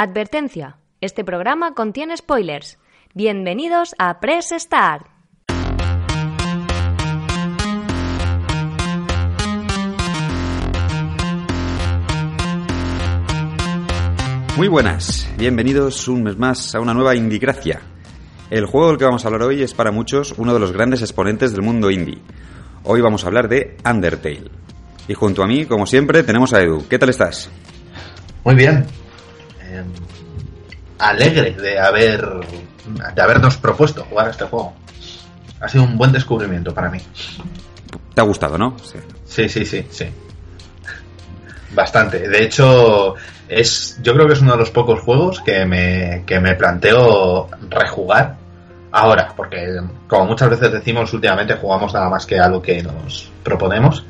Advertencia. Este programa contiene spoilers. Bienvenidos a Press Start. Muy buenas, bienvenidos un mes más a una nueva Indigracia. El juego del que vamos a hablar hoy es para muchos uno de los grandes exponentes del mundo indie. Hoy vamos a hablar de Undertale. Y junto a mí, como siempre, tenemos a Edu. ¿Qué tal estás? Muy bien. Eh, alegre de haber de habernos propuesto jugar a este juego. Ha sido un buen descubrimiento para mí. ¿Te ha gustado, no? Sí, sí, sí, sí. sí. Bastante. De hecho, es yo creo que es uno de los pocos juegos que me, que me planteo rejugar ahora, porque como muchas veces decimos últimamente jugamos nada más que a lo que nos proponemos.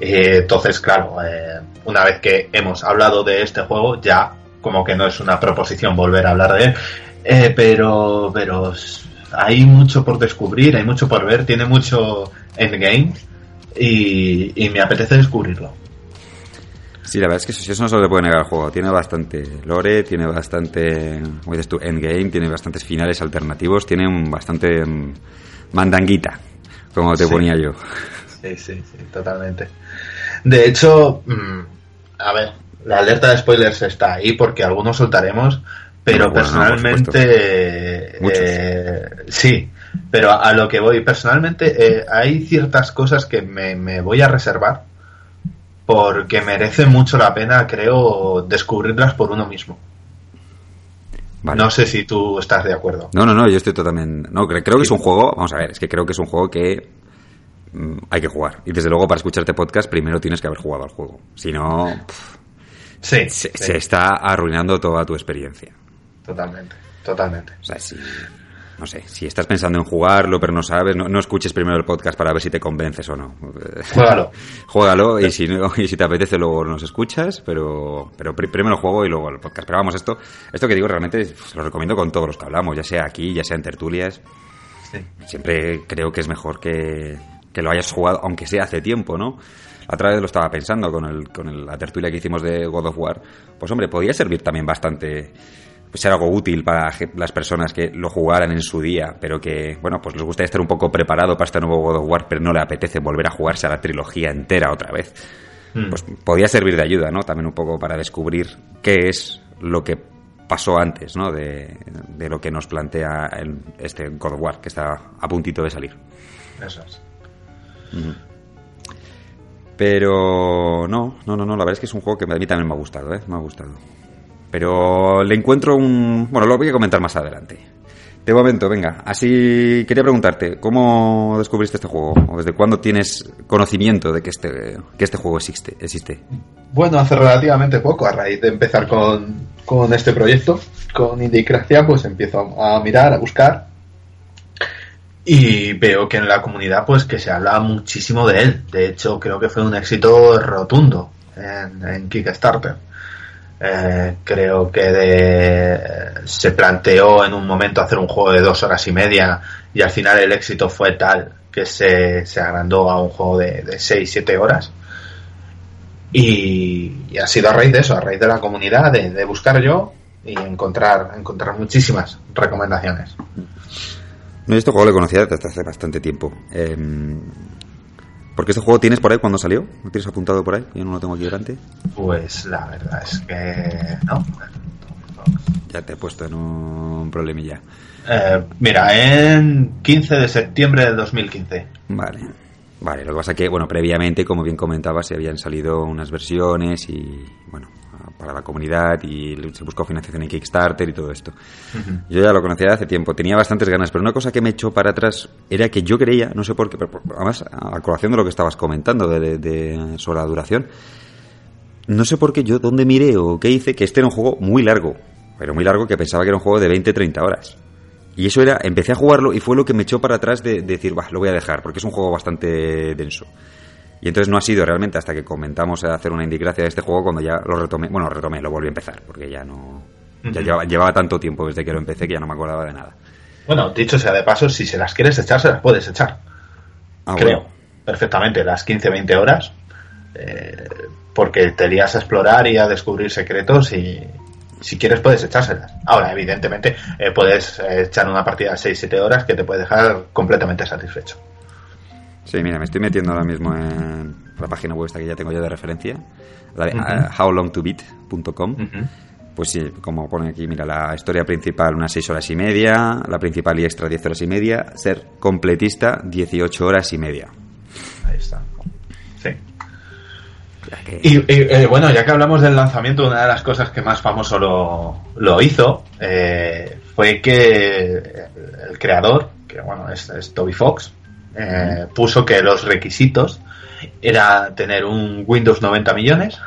Eh, entonces, claro, eh, una vez que hemos hablado de este juego, ya como que no es una proposición volver a hablar de él. Eh, pero, pero hay mucho por descubrir, hay mucho por ver, tiene mucho endgame y, y me apetece descubrirlo. Sí, la verdad es que eso, eso no se le puede negar al juego. Tiene bastante lore, tiene bastante, como dices tú, endgame, tiene bastantes finales alternativos, tiene un bastante mm, mandanguita, como te Sí. ponía yo. Sí, sí, sí, totalmente. De hecho, mm, a ver, la alerta de spoilers está ahí porque algunos soltaremos, pero Bueno, no, personalmente, eh, sí, pero a, a lo que voy, personalmente eh, hay ciertas cosas que me, me voy a reservar porque merece mucho la pena, creo, descubrirlas por uno mismo. Vale. No sé si tú estás de acuerdo. No, no, no, yo estoy totalmente... No, cre- creo que es un juego, vamos a ver, es que creo que es un juego que mm, hay que jugar. Y desde luego para escucharte podcast primero tienes que haber jugado al juego. Si no, pff, Sí, se, sí, se está arruinando toda tu experiencia. totalmente, totalmente. O sea, si... No sé, si estás pensando en jugarlo pero no sabes, no, no escuches primero el podcast para ver si te convences o no. Juégalo. Juégalo y si, no, y si te apetece luego nos escuchas, pero, pero pri- primero el juego y luego el podcast. Pero vamos, esto, esto que digo realmente lo recomiendo con todos los que hablamos, ya sea aquí, ya sea en tertulias. Sí. Siempre creo que es mejor que, que lo hayas jugado, aunque sea hace tiempo, ¿no? La otra vez lo estaba pensando con, el, con el- la tertulia que hicimos de God of War. Pues hombre, podía servir también bastante, pues ser algo útil para las personas que lo jugaran en su día, pero que, bueno, pues les gustaría estar un poco preparado para este nuevo God of War, pero no le apetece volver a jugarse a la trilogía entera otra vez. Mm. Pues podía servir de ayuda, ¿no? También un poco para descubrir qué es lo que pasó antes, ¿no? De, de lo que nos plantea el- este God of War, que está a puntito de salir. Pero no, no, no, no, la verdad es que es un juego que a mí también me ha gustado, ¿eh? Me ha gustado. Pero le encuentro un... Bueno, lo voy a comentar más adelante. De momento, venga, así quería preguntarte, ¿cómo descubriste este juego? ¿O desde cuándo tienes conocimiento de que este, que este juego existe? existe? Bueno, hace relativamente poco, a raíz de empezar con, con este proyecto, con Indicracia, pues empiezo a mirar, a buscar y veo que en la comunidad pues que se habla muchísimo de él. De hecho, creo que fue un éxito rotundo en, en Kickstarter. Eh, creo que de- se planteó en un momento hacer un juego de dos horas y media y al final el éxito fue tal que se, se agrandó a un juego de, seis, siete horas. Y, y ha sido a raíz de eso, a raíz de la comunidad, de, de buscar yo y encontrar, encontrar muchísimas recomendaciones. No, este juego lo conocía desde hace bastante tiempo. Eh, porque este juego tienes por ahí cuando salió? ¿Lo tienes apuntado por ahí? Yo no lo tengo aquí delante. Pues la verdad es que no. Ya te he puesto en un problemilla. Eh, mira, en 15 de septiembre de 2015. Vale. Vale, lo que pasa que, bueno, previamente, como bien comentabas, se habían salido unas versiones y, bueno, para la comunidad y se buscó financiación en Kickstarter y todo esto. Yo ya lo conocía hace tiempo, tenía bastantes ganas, pero una cosa que me echó para atrás era que yo creía, no sé por qué, pero además, a colación de lo que estabas comentando de, de- de- sobre la duración, no sé por qué yo, dónde miré o qué hice, que este era un juego muy largo, pero muy largo que pensaba que era un juego de 20-30 horas. Y eso era, empecé a jugarlo y fue lo que me echó para atrás de, de decir, va, lo voy a dejar, porque es un juego bastante denso. Y entonces no ha sido realmente hasta que comentamos hacer una indigracia de este juego cuando ya lo retomé, bueno, retomé, lo volví a empezar, porque ya no... Ya llevaba, llevaba tanto tiempo desde que lo empecé que ya no me acordaba de nada. Bueno, dicho sea de paso, si se las quieres echar, se las puedes echar. Ah, creo. bueno. Perfectamente, las 15-20 horas. eh, porque te lías a explorar y a descubrir secretos y, si quieres puedes echárselas. Ahora, evidentemente, eh, puedes eh, echar una partida de 6-7 horas que te puede dejar completamente satisfecho. Sí, mira, me estoy metiendo ahora mismo en la página web esta que ya tengo ya de referencia, la de uh, howlongtobeat.com. Pues sí, como pone aquí, mira, la historia principal unas 6 horas y media, la principal y extra 10 horas y media, ser completista 18 horas y media. Ahí está. Sí. Y, y eh, bueno, ya que hablamos del lanzamiento, una de las cosas que más famoso lo, lo hizo eh, fue que el creador, que bueno, es, es Toby Fox, eh, puso que los requisitos era tener un Windows 90 millones,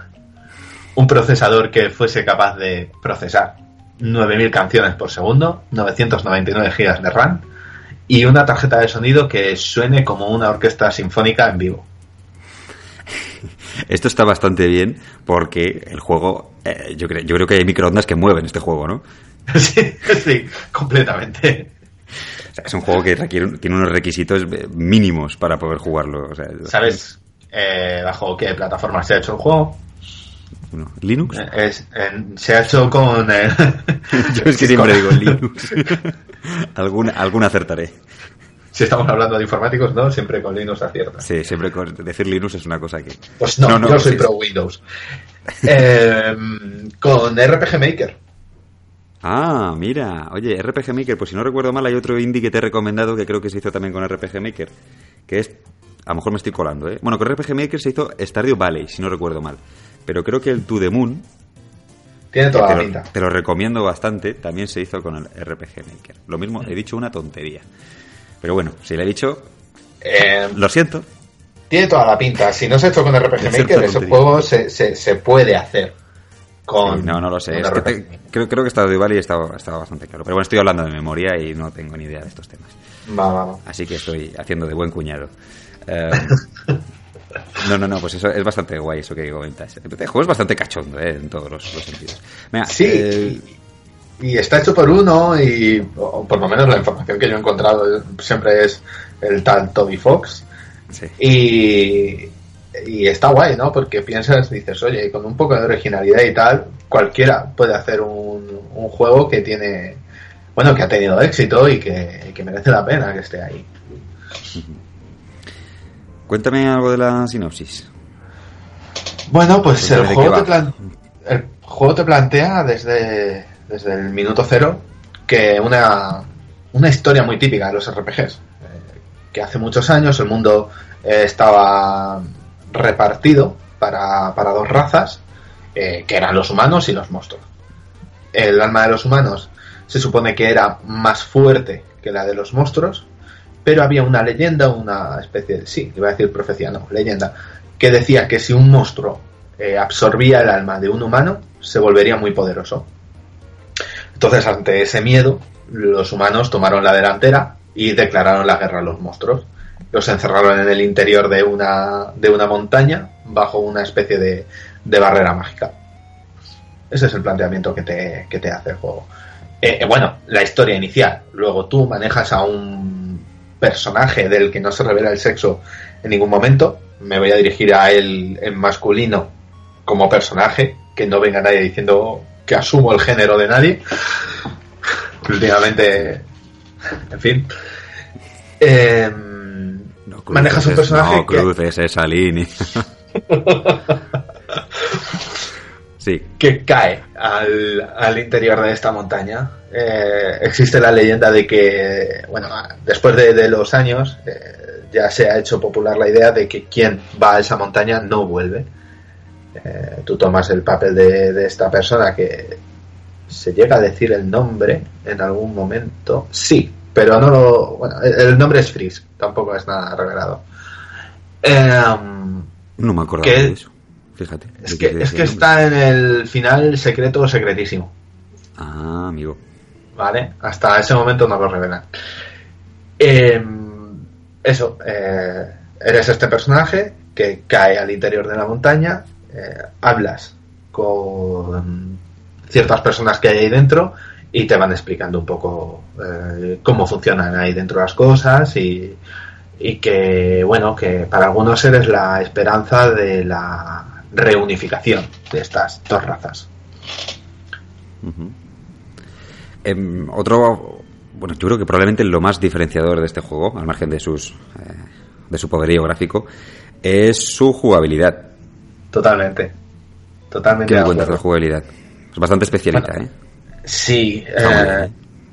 un procesador que fuese capaz de procesar 9.000 canciones por segundo, 999 GB de RAM y una tarjeta de sonido que suene como una orquesta sinfónica en vivo. Esto está bastante bien porque el juego, eh, yo, creo, yo creo que hay microondas que mueven este juego, ¿no? sí, sí, completamente. Sea, es un juego que requiere, tiene unos requisitos mínimos para poder jugarlo. O sea, ¿Sabes eh, bajo qué plataforma se ha hecho el juego? Bueno, ¿Linux? Es, en, se ha hecho con... Eh, yo es que siempre digo Linux. alguna, alguna acertaré. Si estamos hablando de informáticos, no, siempre con Linux acierta. Sí, siempre con decir Linux es una cosa que... Pues no, no, no yo soy sí, pro Windows. eh, con RPG Maker. Ah, mira. Oye, RPG Maker, pues si no recuerdo mal, hay otro indie que te he recomendado que creo que se hizo también con RPG Maker, que es... A lo mejor me estoy colando, ¿eh? Bueno, con RPG Maker se hizo Stardew Valley, si no recuerdo mal. Pero creo que el To The Moon... Tiene toda la pinta. Te lo recomiendo bastante, también se hizo con el RPG Maker. Lo mismo, he dicho una tontería. Pero bueno, si le he dicho... Eh, lo siento. Tiene toda la pinta. Si no se ha hecho con RPG Maker, ese juego se, se, se puede hacer. Con, sí, no, no lo sé. Es que te, creo, creo que Stardew Valley estaba, estaba bastante claro. Pero bueno, estoy hablando de memoria y no tengo ni idea de estos temas. Va, va, va. Así que estoy haciendo de buen cuñado. Eh, no, no, no, pues eso es bastante guay eso que comentas. El juego es bastante cachondo, ¿eh? En todos los, los sentidos. Mira, sí, eh, y, y, está hecho por uno y por lo menos la información que yo he encontrado siempre es el tal Toby Fox. Sí. Y, y está guay, ¿no? Porque piensas, dices, oye, con un poco de originalidad y tal, cualquiera puede hacer un, un juego que tiene, bueno, que ha tenido éxito y que, que merece la pena que esté ahí. Cuéntame algo de la sinopsis. Bueno, pues el juego, te el juego te plantea desde, desde el minuto cero que una, una historia muy típica de los RPGs. Eh, que hace muchos años el mundo eh, estaba repartido para, para dos razas, eh, que eran los humanos y los monstruos. El alma de los humanos se supone que era más fuerte que la de los monstruos, pero había una leyenda, una especie de, sí, iba a decir profecía, no, leyenda, que decía que si un monstruo eh, absorbía el alma de un humano, se volvería muy poderoso. Entonces, ante ese miedo, los humanos tomaron la delantera y declararon la guerra a los monstruos los encerraron en el interior de una, de una montaña bajo una especie de, de barrera mágica. Ese es el planteamiento que te, que te hace el juego. Eh, bueno, la historia inicial. Luego tú manejas a un personaje del que no se revela el sexo en ningún momento. Me voy a dirigir a él en masculino como personaje, que no venga nadie diciendo que asumo el género de nadie. Últimamente, en fin. Eh, manejas un personaje no que... esa línea. Sí. Que cae al, al, interior de esta montaña. Eh, existe la leyenda de que bueno después de, de los años eh, ya se ha hecho popular la idea de que quien va a esa montaña no vuelve. Eh, tú tomas el papel de, de esta persona que se llega a decir el nombre en algún momento. Sí pero no lo. Bueno, el nombre es Freeze, tampoco es nada revelado. Eh, no me acuerdo de eso. Fíjate. Es que, es que está en el final secreto secretísimo. Ah, amigo. Vale, hasta ese momento no lo revelan. Eh, eso, eh, eres este personaje que cae al interior de la montaña, eh, hablas con ciertas personas que hay ahí dentro y te van explicando un poco eh, cómo funcionan ahí dentro las cosas y, y, que, bueno, que para algunos eres la esperanza de la reunificación de estas dos razas. Em, otro, bueno, yo creo que probablemente lo más diferenciador de este juego, al margen de sus eh, de su poderío gráfico, es su jugabilidad. Totalmente. Totalmente. ¿Qué encuentras de la jugabilidad? Es bastante especialita, ¿eh? Sí. Eh,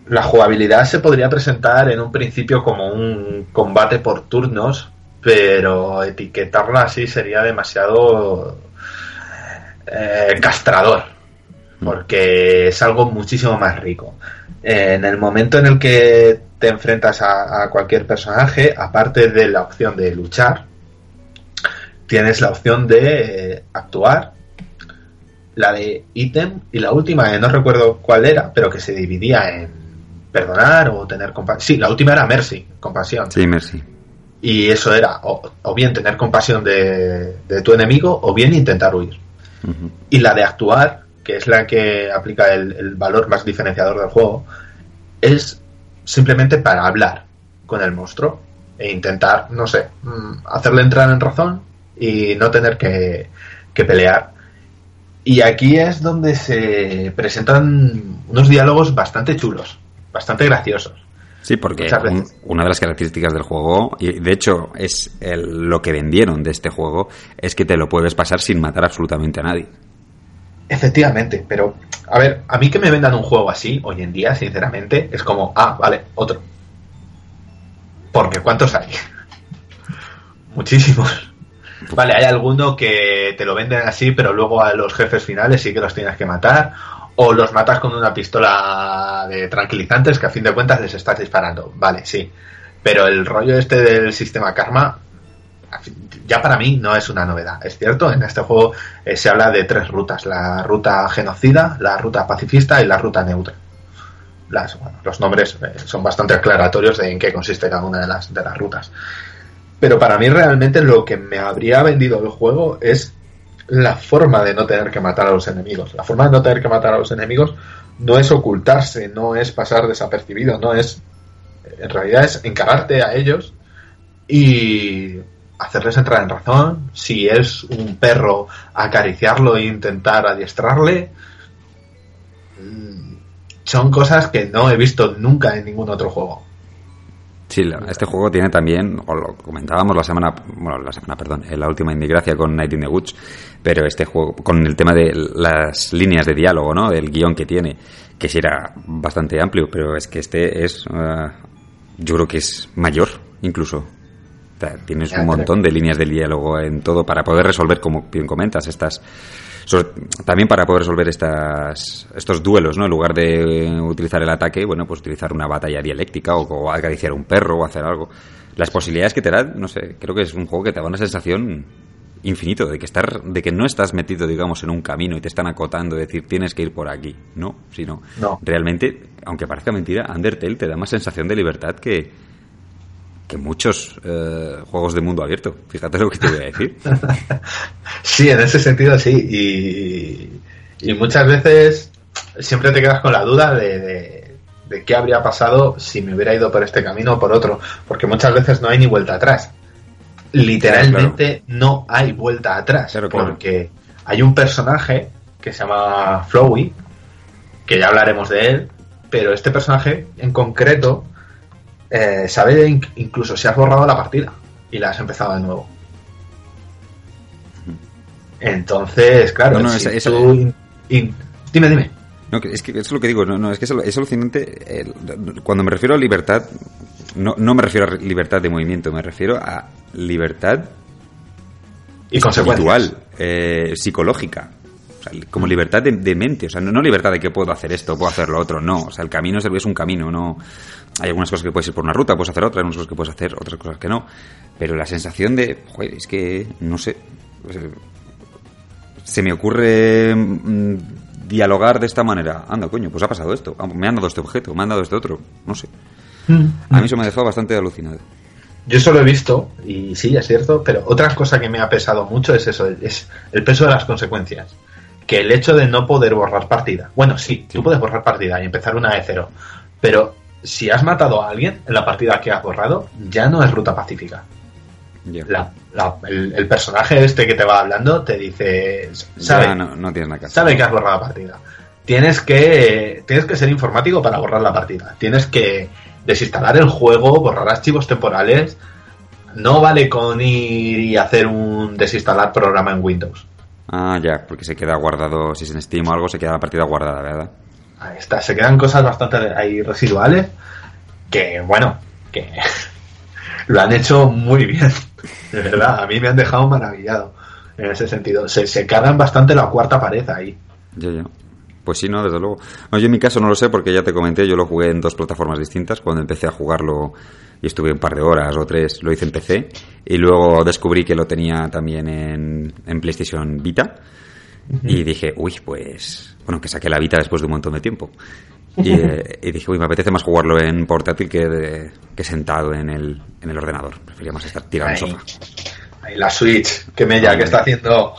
la jugabilidad se podría presentar en un principio como un combate por turnos, pero etiquetarla así sería demasiado eh, castrador, mm. porque es algo muchísimo más rico. en el momento en el que te enfrentas a, cualquier personaje, aparte de la opción de luchar, tienes la opción de eh, actuar, la de ítem y la última, no recuerdo cuál era, pero que se dividía en perdonar o tener compasión. Sí, la última era mercy, compasión. Sí, mercy. Y eso era o, bien tener compasión de, tu enemigo o bien intentar huir. Y la de actuar, que es la que aplica el, valor más diferenciador del juego, es simplemente para hablar con el monstruo e intentar, no sé, mm, hacerle entrar en razón y no tener que, pelear. Y aquí es donde se presentan unos diálogos bastante chulos, bastante graciosos. Sí, porque una de las características del juego, y de hecho es lo que vendieron de este juego, es que te lo puedes pasar sin matar absolutamente a nadie. Efectivamente, pero a ver, a mí que me vendan un juego así hoy en día, sinceramente, es como, ah, vale, otro. Porque ¿cuántos hay? Muchísimos. Vale, hay alguno que te lo venden así, pero luego a los jefes finales sí que los tienes que matar. O los matas con una pistola de tranquilizantes que a fin de cuentas les estás disparando. Vale, sí. Pero el rollo este del sistema karma, ya para mí no es una novedad. Es cierto, en este juego eh, se habla de tres rutas: la ruta genocida, la ruta pacifista y la ruta neutra. Las, los nombres eh, son bastante aclaratorios de en qué consiste cada una de las, de las rutas. Pero para mí realmente lo que me habría vendido el juego es la forma de no tener que matar a los enemigos. La forma de no tener que matar a los enemigos no es ocultarse, no es pasar desapercibido, no es... En realidad es encararte a ellos y hacerles entrar en razón. Si es un perro, acariciarlo e intentar adiestrarle. Mm, son cosas que no he visto nunca en ningún otro juego. Sí, este juego tiene también, o lo comentábamos la semana, bueno, la semana, perdón, en la última Indigracia con Night in the Woods, pero este juego, con el tema de las líneas de diálogo, ¿no? Del guion que tiene, que sí era bastante amplio, pero es que este es, eh, yo creo que es mayor, incluso. Tienes un montón de líneas de diálogo en todo para poder resolver, como bien comentas, estas también para poder resolver estas, estos duelos, ¿no? En lugar de utilizar el ataque, bueno, pues utilizar una batalla dialéctica o, acariciar un perro o hacer algo. Las posibilidades que te dan, no sé, creo que es un juego que te da una sensación infinito de que estar de que no estás metido digamos en un camino y te están acotando decir tienes que ir por aquí no sino no. realmente aunque parezca mentira Undertale te da más sensación de libertad que, que muchos eh, juegos de mundo abierto. Fíjate lo que te voy a decir. sí, en ese sentido sí. Y, muchas veces siempre te quedas con la duda de, de, qué habría pasado si me hubiera ido por este camino o por otro. Porque muchas veces no hay ni vuelta atrás. Literalmente no hay vuelta atrás. porque hay un personaje que se llama Flowey, que ya hablaremos de él, pero este personaje en concreto eh, sabe incluso si has borrado la partida y la has empezado de nuevo. Entonces, claro, dime, dime. No, es que es lo que digo, no, es que es, alucinante. cuando me refiero a libertad, no, no me refiero a libertad de movimiento, me refiero a libertad y espiritual, eh, psicológica. Como libertad de, mente, o sea, no, libertad de que puedo hacer esto, puedo hacer lo otro, no. O sea, el camino es, es un camino, no, hay algunas cosas que puedes ir por una ruta, puedes hacer otras, hay algunas cosas que puedes hacer, otras cosas que no. Pero la sensación de, joder, es que, no sé, se me ocurre mm, dialogar de esta manera. Anda, coño, pues ha pasado esto. Ah, me han dado este objeto, me han dado este otro. No sé. Mm. A mí eso me ha dejado bastante alucinado. Yo eso lo he visto, y sí, es cierto, pero otra cosa que me ha pesado mucho es eso, es el peso de las consecuencias. Que el hecho de no poder borrar partida. Bueno, sí, tú puedes borrar partida y empezar una de cero, pero si has matado a alguien en la partida que has borrado, ya no es ruta pacífica. el, personaje este que te va hablando te dice, sabe, no, que sabe que has borrado la partida. tienes que, tienes que ser informático para borrar la partida. Tienes que desinstalar el juego, borrar archivos temporales. No vale con ir y hacer un desinstalar programa en Windows. Ah, ya, porque se queda guardado, si es en Steam o algo, se queda la partida guardada, ¿verdad? Ahí está, se quedan cosas bastante ahí residuales que, bueno, que lo han hecho muy bien. De verdad, a mí me han dejado maravillado en ese sentido. Se, se cargan bastante la cuarta pared ahí. Ya, ya. Pues sí, no, desde luego. No, yo en mi caso no lo sé porque ya te comenté, yo lo jugué en dos plataformas distintas. Cuando empecé a jugarlo y estuve un par de horas o tres, lo hice en PC. Y luego descubrí que lo tenía también en, en PlayStation Vita. Y dije, uy, pues. Bueno, que saqué la Vita después de un montón de tiempo. Y, eh, y dije, uy, me apetece más jugarlo en portátil que, de- que sentado en el, en el ordenador. Prefería más estar tirado en el sofá. Ahí la Switch, que Mella, que está haciendo.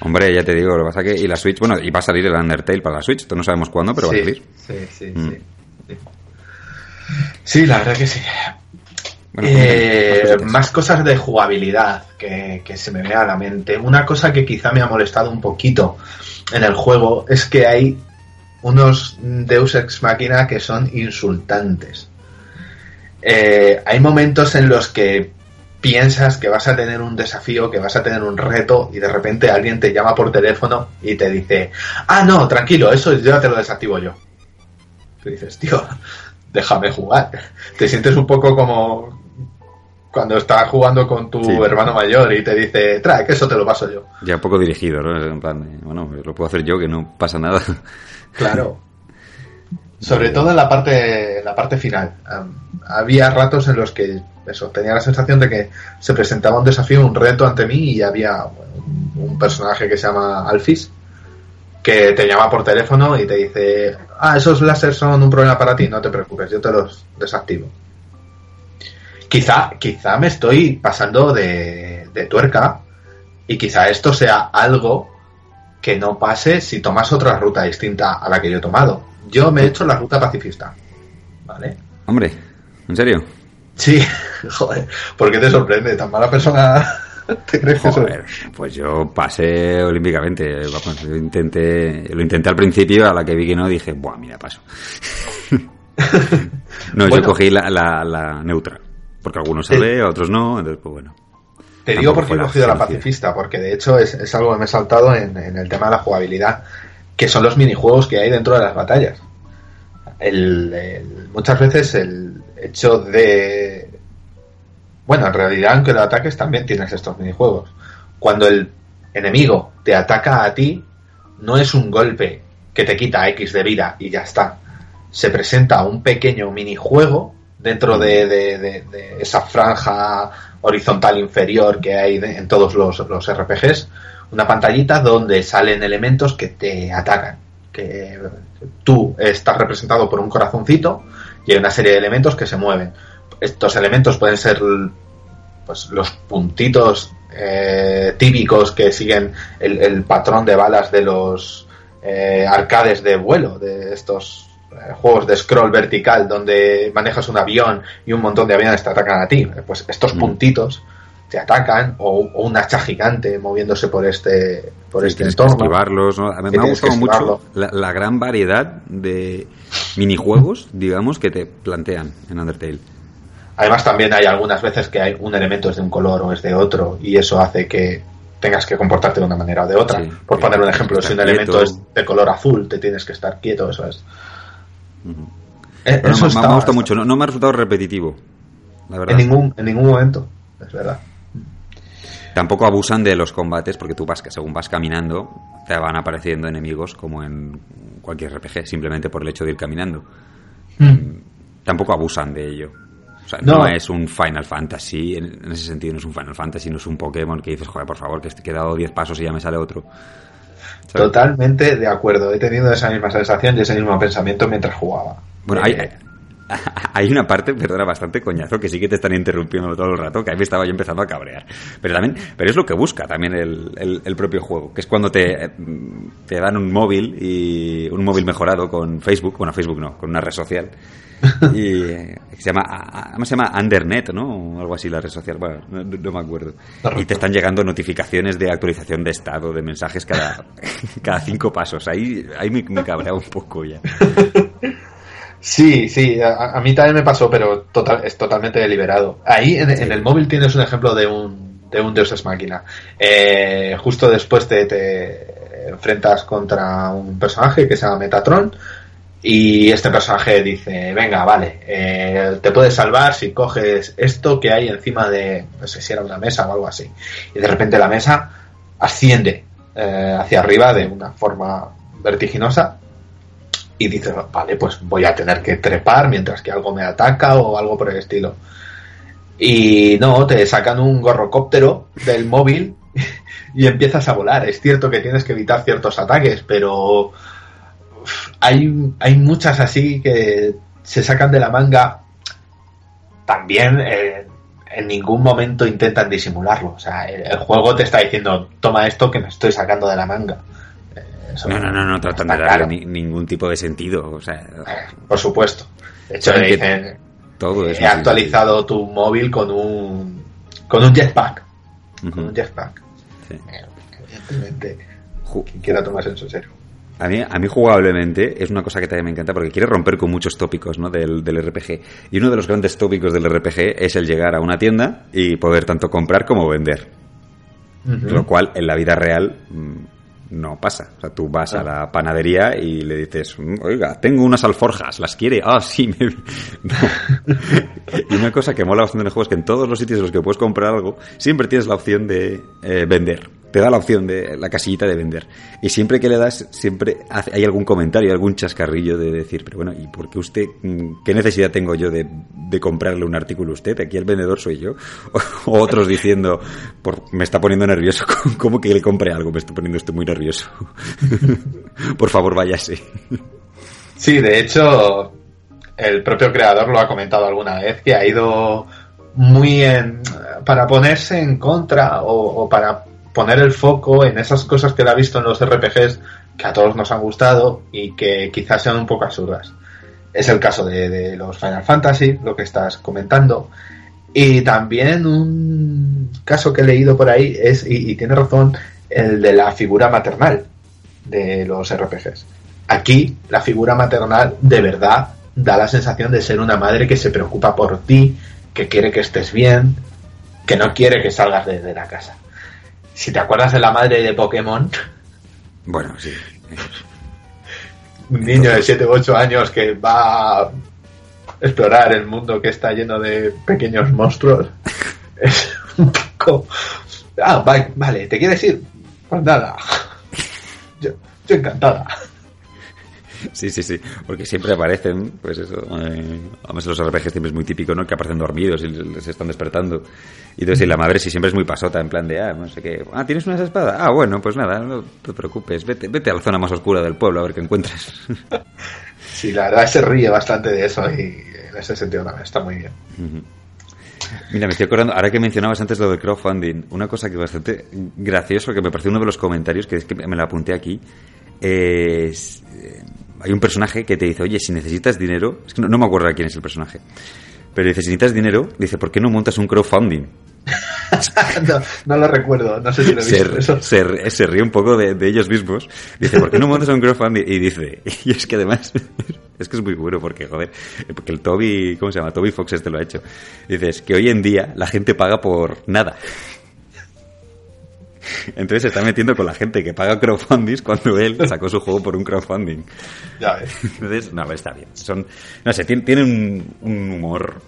Hombre, ya te digo, lo que pasa que. Y la Switch, bueno, y va a salir el Undertale para la Switch. Esto no sabemos cuándo, pero va a salir. sí, sí, Mm. sí. sí. Sí, la verdad que sí. Bueno, Eh, más cosas de jugabilidad que, que se me vea a la mente. Una cosa que quizá me ha molestado un poquito en el juego es que hay unos Deus Ex Machina que son insultantes. Eh, hay momentos en los que piensas que vas a tener un desafío, que vas a tener un reto y de repente alguien te llama por teléfono y te dice, ah, no, tranquilo, eso ya te lo desactivo yo. Tú dices, tío, déjame jugar. Te sientes un poco como cuando estás jugando con tu Sí. hermano mayor y te dice, trae, que eso te lo paso yo. Ya un poco dirigido, ¿no? En plan, de, bueno, lo puedo hacer yo, que no pasa nada. Claro. Sobre todo en la parte, en la parte final. Había ratos en los que eso, tenía la sensación de que se presentaba un desafío, un reto ante mí y había un, un personaje que se llama Alphys que te llama por teléfono y te dice, ah, esos láseres son un problema para ti, no te preocupes, yo te los desactivo. Quizá, quizá me estoy pasando de, de tuerca y quizá esto sea algo que no pase si tomas otra ruta distinta a la que yo he tomado. Yo me he hecho la ruta pacifista. ¿Vale? Hombre, ¿en serio? Sí, joder. ¿Por qué te sorprende? ¿Tan mala persona te crees que soy? Joder, pues yo pasé olímpicamente. Vamos, yo intenté, lo intenté al principio, a la que vi que no, dije, buah, mira, paso. no, yo cogí la, la, la neutra. Porque algunos Sí. ve, otros no, entonces, pues bueno. Te digo por qué he cogido la pacifista, porque de hecho es, es algo que me he saltado en, en el tema de la jugabilidad, que son los minijuegos que hay dentro de las batallas. El- el- muchas veces el hecho de... Bueno, en realidad, aunque lo ataques, también tienes estos minijuegos. Cuando el enemigo te ataca a ti, no es un golpe que te quita X de vida y ya está. Se presenta un pequeño minijuego dentro de, de- de- de esa franja horizontal inferior que hay en todos los, los RPGs, una pantallita donde salen elementos que te atacan. Que tú estás representado por un corazoncito y hay una serie de elementos que se mueven. Estos elementos pueden ser pues los puntitos eh, típicos que siguen el, el patrón de balas de los eh, arcades de vuelo, de estos juegos de scroll vertical donde manejas un avión y un montón de aviones te atacan a ti. Pues estos Mm. puntitos te atacan o, o un hacha gigante moviéndose por este por Sí, este tienes que entorno. esquivarlos, ¿no? A mí me ha gustado mucho la, la gran variedad de minijuegos, digamos, que te plantean en Undertale. Además también hay algunas veces que hay un elemento es de un color o es de otro y eso hace que tengas que comportarte de una manera o de otra. Sí, Por poner un ejemplo, si un elemento es de color azul, te tienes que estar quieto, eso es. Eh, Pero eso me, me ha gustado está- mucho, no, no me ha resultado repetitivo, la verdad. En ningún, en ningún momento, es verdad. Tampoco abusan de los combates porque tú vas, según vas caminando, te van apareciendo enemigos como en cualquier RPG, simplemente por el hecho de ir caminando. Tampoco abusan de ello. O sea, no, No. es un Final Fantasy, en, ese sentido no es un Final Fantasy, no es un Pokémon que dices, joder, por favor, que he quedado 10 pasos y ya me sale otro. ¿Sabes? Totalmente de acuerdo. He tenido esa misma sensación y ese mismo pensamiento mientras jugaba. Bueno, Eh, hay, hay una parte, perdona, bastante coñazo, que sí que te están interrumpiendo todo el rato, que ahí me estaba yo empezando a cabrear. Pero también, pero es lo que busca también el, el, propio juego, que es cuando te, te dan un móvil y un móvil mejorado con Facebook, bueno, Facebook no, con una red social. y eh, se llama se llama Undernet no o algo así la red social. Bueno no, me acuerdo. Y te están llegando notificaciones de actualización de estado de mensajes cada cada cinco pasos. Ahí ahí me, me cabrea un poco ya. Sí, sí, a, mí también me pasó, pero total, es totalmente deliberado. Ahí en, el móvil tienes un ejemplo de un, de un Deus Ex Máquina. Eh, justo después te, te enfrentas contra un personaje que se llama Metatron y este personaje dice, venga, vale, eh, te puedes salvar si coges esto que hay encima de, no sé si era una mesa o algo así. Y de repente la mesa asciende eh, hacia arriba de una forma vertiginosa y dices, vale, pues voy a tener que trepar mientras que algo me ataca o algo por el estilo. Y no, te sacan un gorrocóptero del móvil y empiezas a volar. Es cierto que tienes que evitar ciertos ataques, pero hay, hay muchas así que se sacan de la manga. También eh, en ningún momento intentan disimularlo. O sea, el, juego te está diciendo, toma esto que me estoy sacando de la manga no, no, no, no tratan de darle ningún tipo de sentido. O sea, por supuesto. De hecho, le dicen, todo he actualizado tu móvil con un con un jetpack. Con un jetpack. Sí. Evidentemente, quien quiera tomarse en serio. A mí, a mí jugablemente es una cosa que también me encanta porque quiere romper con muchos tópicos ¿no? del, del RPG. Y uno de los grandes tópicos del RPG es el llegar a una tienda y poder tanto comprar como vender. Lo cual en la vida real mm, no pasa. O sea, tú vas a la panadería y le dices, mm, oiga, tengo unas alforjas, ¿las quiere? Ah, sí, me... y una cosa que mola bastante en el juego es que en todos los sitios en los que puedes comprar algo, siempre tienes la opción de eh, vender te da la opción de la casillita de vender. Y siempre que le das, siempre hay algún comentario, algún chascarrillo de decir, pero bueno, ¿y por qué usted, mm, qué necesidad tengo yo de, comprarle un artículo a usted? Aquí el vendedor soy yo. O, otros diciendo, por, me está poniendo nervioso, ¿cómo que le compre algo? Me está poniendo esto muy nervioso. por favor, váyase. Sí, de hecho, el propio creador lo ha comentado alguna vez, que ha ido muy en, para ponerse en contra o para poner el foco en esas cosas que él ha visto en los RPGs que a todos nos han gustado y que quizás sean un poco absurdas. Es el caso de, los Final Fantasy, lo que estás comentando. Y también un caso que he leído por ahí es, y, tiene razón, el de la figura maternal de los RPGs. Aquí la figura maternal de verdad da la sensación de ser una madre que se preocupa por ti, que quiere que estés bien, que no quiere que salgas de la casa. Si te acuerdas de la madre de Pokémon. Bueno, sí. Un niño de 7 u 8 años que va a explorar el mundo que está lleno de pequeños monstruos. Es un poco. Ah, vale, ¿te quieres ir? Pues nada. Yo, yo encantada. Sí, sí, sí, porque siempre aparecen, pues eso, eh, además los RPGs siempre es muy típico, ¿no? Que aparecen dormidos y se están despertando. Y entonces la madre sí siempre es muy pasota, en plan de, ah, no sé qué, ah, ¿tienes una espada? Ah, bueno, pues nada, no te preocupes, vete, vete a la zona más oscura del pueblo a ver qué encuentras. Sí, la verdad se ríe bastante de eso y en ese sentido está muy bien. Mira, me estoy acordando, ahora que mencionabas antes lo del crowdfunding, una cosa que es bastante gracioso, que me pareció uno de los comentarios, que es que me la apunté aquí, es hay un personaje que te dice, oye, si necesitas dinero, es que no, me acuerdo de quién es el personaje, pero dice, si necesitas dinero, dice, ¿por qué no montas un crowdfunding? no, lo recuerdo, no sé si lo he visto. Se, se, ríe un poco de, ellos mismos. Dice, ¿por qué no montas un crowdfunding? Y dice, y es que además, es que es muy bueno porque, joder, porque el Toby, ¿cómo se llama? Toby Fox este lo ha hecho. Dices, que hoy en día la gente paga por nada. Entonces se está metiendo con la gente que paga crowdfunding cuando él sacó su juego por un crowdfunding. Ya ves. Entonces, no, está bien. Son, no sé, tienen un, humor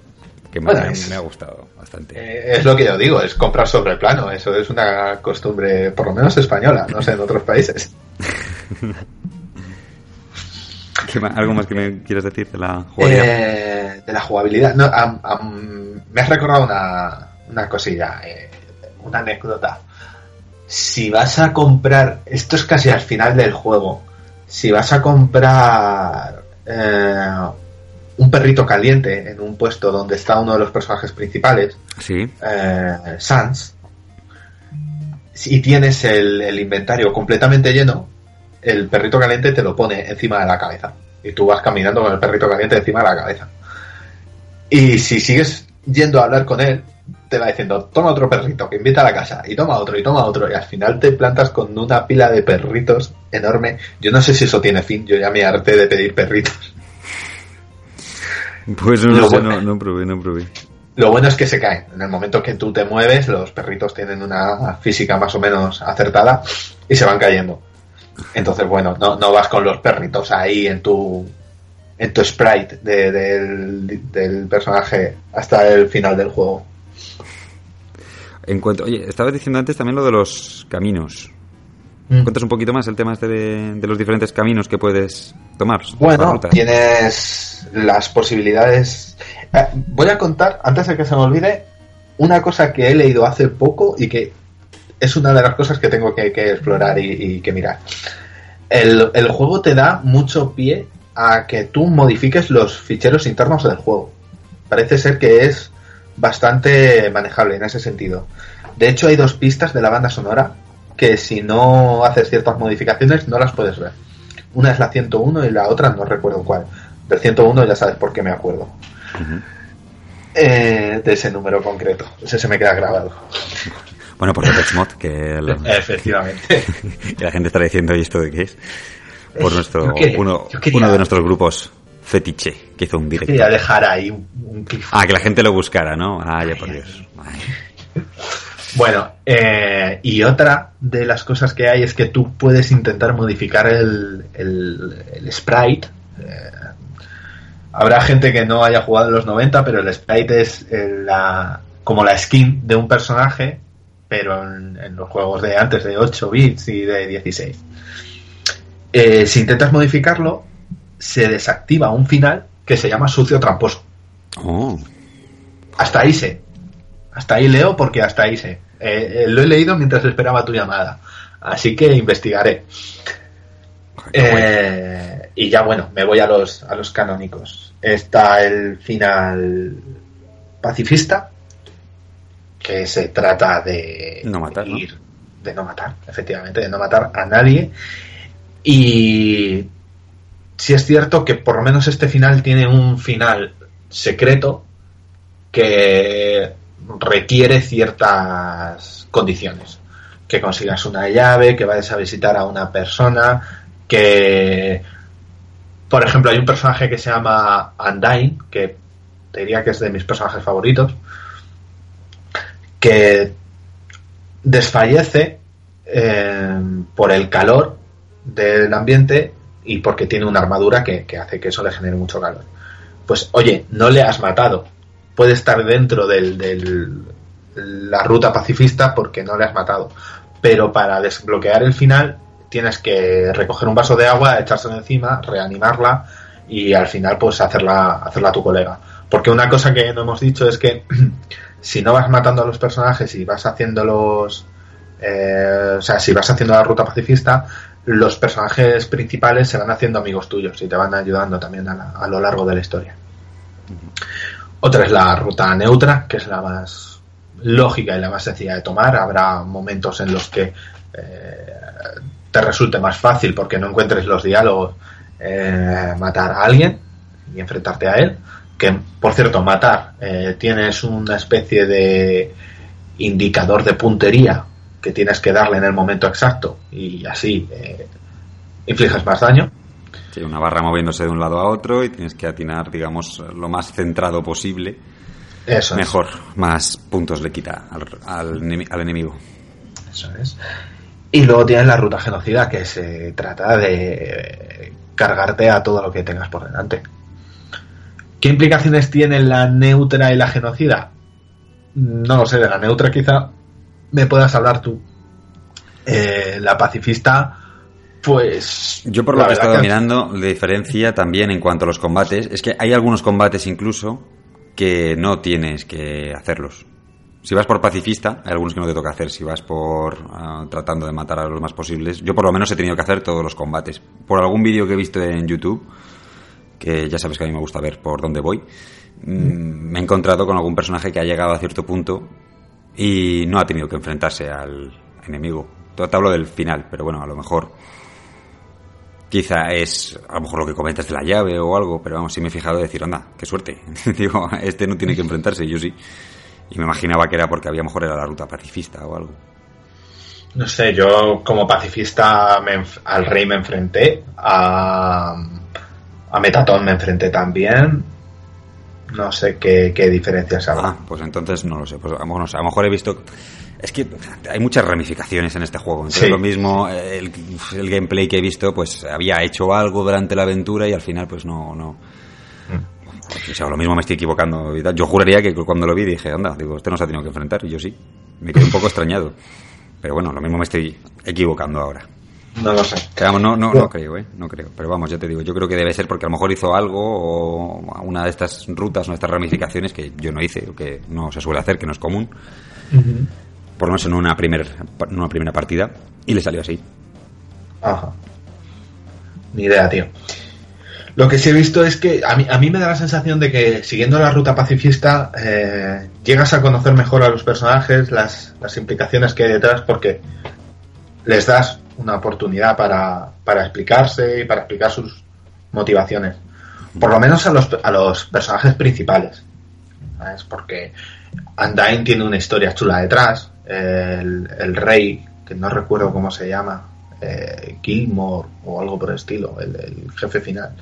que me, ha gustado bastante. Eh, es lo que yo digo, es comprar sobre el plano. Eso es una costumbre, por lo menos española, no sé, en otros países. ¿Algo más que me quieres decir de la jugabilidad? Eh, de la jugabilidad. No, me has recordado una, una cosilla, eh, una anécdota si vas a comprar, esto es casi al final del juego, si vas a comprar eh, un perrito caliente en un puesto donde está uno de los personajes principales, Sí. eh, Sans, y tienes el, el inventario completamente lleno, el perrito caliente te lo pone encima de la cabeza. Y tú vas caminando con el perrito caliente encima de la cabeza. Y si sigues yendo a hablar con él, te va diciendo, toma otro perrito, que invita a la casa, y toma otro, y toma otro, y al final te plantas con una pila de perritos enorme. Yo no sé si eso tiene fin, yo ya me harté de pedir perritos. Pues no, Lo sé, bueno- no, no probé, no probé. Lo bueno es que se caen. En el momento que tú te mueves, los perritos tienen una física más o menos acertada y se van cayendo. Entonces, bueno, no, no vas con los perritos ahí en tu en tu sprite de- del, del personaje hasta el final del juego. En cuanto, oye, estabas diciendo antes también lo de los caminos. Mm. ¿Cuentas un poquito más el tema este de, de los diferentes caminos que puedes tomar? Bueno, tienes las posibilidades. Eh, voy a contar, antes de que se me olvide, una cosa que he leído hace poco y que es una de las cosas que tengo que, que explorar y, y que mirar. El, el juego te da mucho pie a que tú modifiques los ficheros internos del juego. Parece ser que es bastante manejable en ese sentido. De hecho, hay dos pistas de la banda sonora que si no haces ciertas modificaciones no las puedes ver. Una es la 101 y la otra no recuerdo cuál. Del 101 ya sabes por qué me acuerdo. Eh, de ese número concreto. Ese se me queda grabado. Bueno, por Depeche Mode, que la, Efectivamente. que la gente estará diciendo, ¿y esto de qué es? Por nuestro, uno, uno de nuestros grupos fetiche, que hizo un directo. Quería dejar ahí un, un. Ah, que la gente lo buscara, ¿no? Ah, ya por Dios. Ay. Bueno, eh, y otra de las cosas que hay es que tú puedes intentar modificar el, el- el sprite. Eh, habrá gente que no haya jugado en los 90, pero el sprite es eh, la, como la skin de un personaje, pero en, en los juegos de antes de 8 bits y de 16. Eh, si intentas modificarlo, se desactiva un final que se llama sucio tramposo. Oh, Hasta ahí sé. Hasta ahí leo porque hasta ahí sé. Eh, eh, lo he leído mientras esperaba tu llamada. Así que investigaré. Eh, y ya bueno, me voy a los, a los canónicos. Está el final pacifista, que se trata de No matar, de no matar, efectivamente, de no matar a nadie. Y sí es cierto que por lo menos este final tiene un final secreto que requiere ciertas condiciones. Que consigas una llave, que vayas a visitar a una persona, que... Por ejemplo, hay un personaje que se llama Undyne, que te diría que es de mis personajes favoritos, que desfallece eh, por el calor del ambiente y porque tiene una armadura que, que hace que eso le genere mucho calor. Pues oye, no le has matado. Puede estar dentro del, del- la ruta pacifista porque no le has matado. Pero para desbloquear el final tienes que recoger un vaso de agua, echárselo encima, reanimarla y al final pues hacerla, hacerla a tu colega. Porque una cosa que no hemos dicho es que si no vas matando a los personajes y vas haciéndolos eh, o sea, si vas haciendo la ruta pacifista, los personajes principales se van haciendo amigos tuyos y te van ayudando también a, la- a lo largo de la historia. Otra es la ruta neutra, que es la más lógica y la más sencilla de tomar. Habrá momentos en los que eh, te resulte más fácil porque no encuentres los diálogos eh, matar a alguien y enfrentarte a él. Que, por cierto, matar, eh, tienes una especie de indicador de puntería que tienes que darle en el momento exacto y así eh, infliges más daño. sí, una barra moviéndose de un lado a otro y tienes que atinar, digamos, lo más centrado posible. Eso Mejor, más puntos le quita al, al, enemi- al enemigo. es. Eso es. Y luego tienes la ruta genocida que se trata de cargarte a todo lo que tengas por delante. ¿Qué implicaciones tienen la neutra y la genocida? No lo sé, de la neutra quizá me puedas hablar tú. Eh, la pacifista, pues... Yo por lo que he estado mirando, la diferencia también en cuanto a los combates, es que hay algunos combates incluso que no tienes que hacerlos. Si vas por pacifista, hay algunos que no te toca hacer. Si vas por ah, tratando de matar a los más posibles, yo por lo menos he tenido que hacer todos los combates. Por algún vídeo que he visto en YouTube, que ya sabes que a mí me gusta ver por dónde voy, mm, me he encontrado con algún personaje que ha llegado a cierto punto y no ha tenido que enfrentarse al enemigo. Todo te hablo del final, pero bueno, a lo mejor quizá es a lo mejor lo que comentas de la llave o algo, pero vamos, sí me he fijado de decir, anda, qué suerte. Digo, este no tiene que enfrentarse, yo sí. Y me imaginaba que era porque había mejor era la ruta pacifista o algo. No sé, yo como pacifista me al rey me enfrenté, a, a Metatón me enfrenté también. No sé qué, qué diferencias habrá. Ah, pues entonces no lo sé. Pues a, lo mejor, no sé, a lo mejor he visto. Es que hay muchas ramificaciones en este juego. Entonces Sí. lo mismo, el, el gameplay que he visto, pues había hecho algo durante la aventura y al final, pues no. no o sea, lo mismo me estoy equivocando. y tal. Yo juraría que cuando lo vi dije, anda, digo, este no se ha tenido que enfrentar. Y yo sí. Me quedé un poco extrañado. Pero bueno, lo mismo me estoy equivocando ahora. No lo sé. Que vamos, no, no, no creo, ¿eh? No creo. Pero vamos, ya te digo, yo creo que debe ser porque a lo mejor hizo algo o una de estas rutas, una de estas ramificaciones que yo no hice que no se suele hacer, que no es común. Por lo menos en una, primer, en una primera partida. Y le salió así. Ajá. Ni idea, tío. Lo que sí he visto es que a mí, a mí me da la sensación de que siguiendo la ruta pacifista eh, llegas a conocer mejor a los personajes, las, las implicaciones que hay detrás, porque les das una oportunidad para, para explicarse y para explicar sus motivaciones. Por lo menos a los, a los personajes principales. ¿sabes? Porque Undyne tiene una historia chula detrás. El, el rey, que no recuerdo cómo se llama, eh, Gilmore o algo por el estilo, el, jefe final.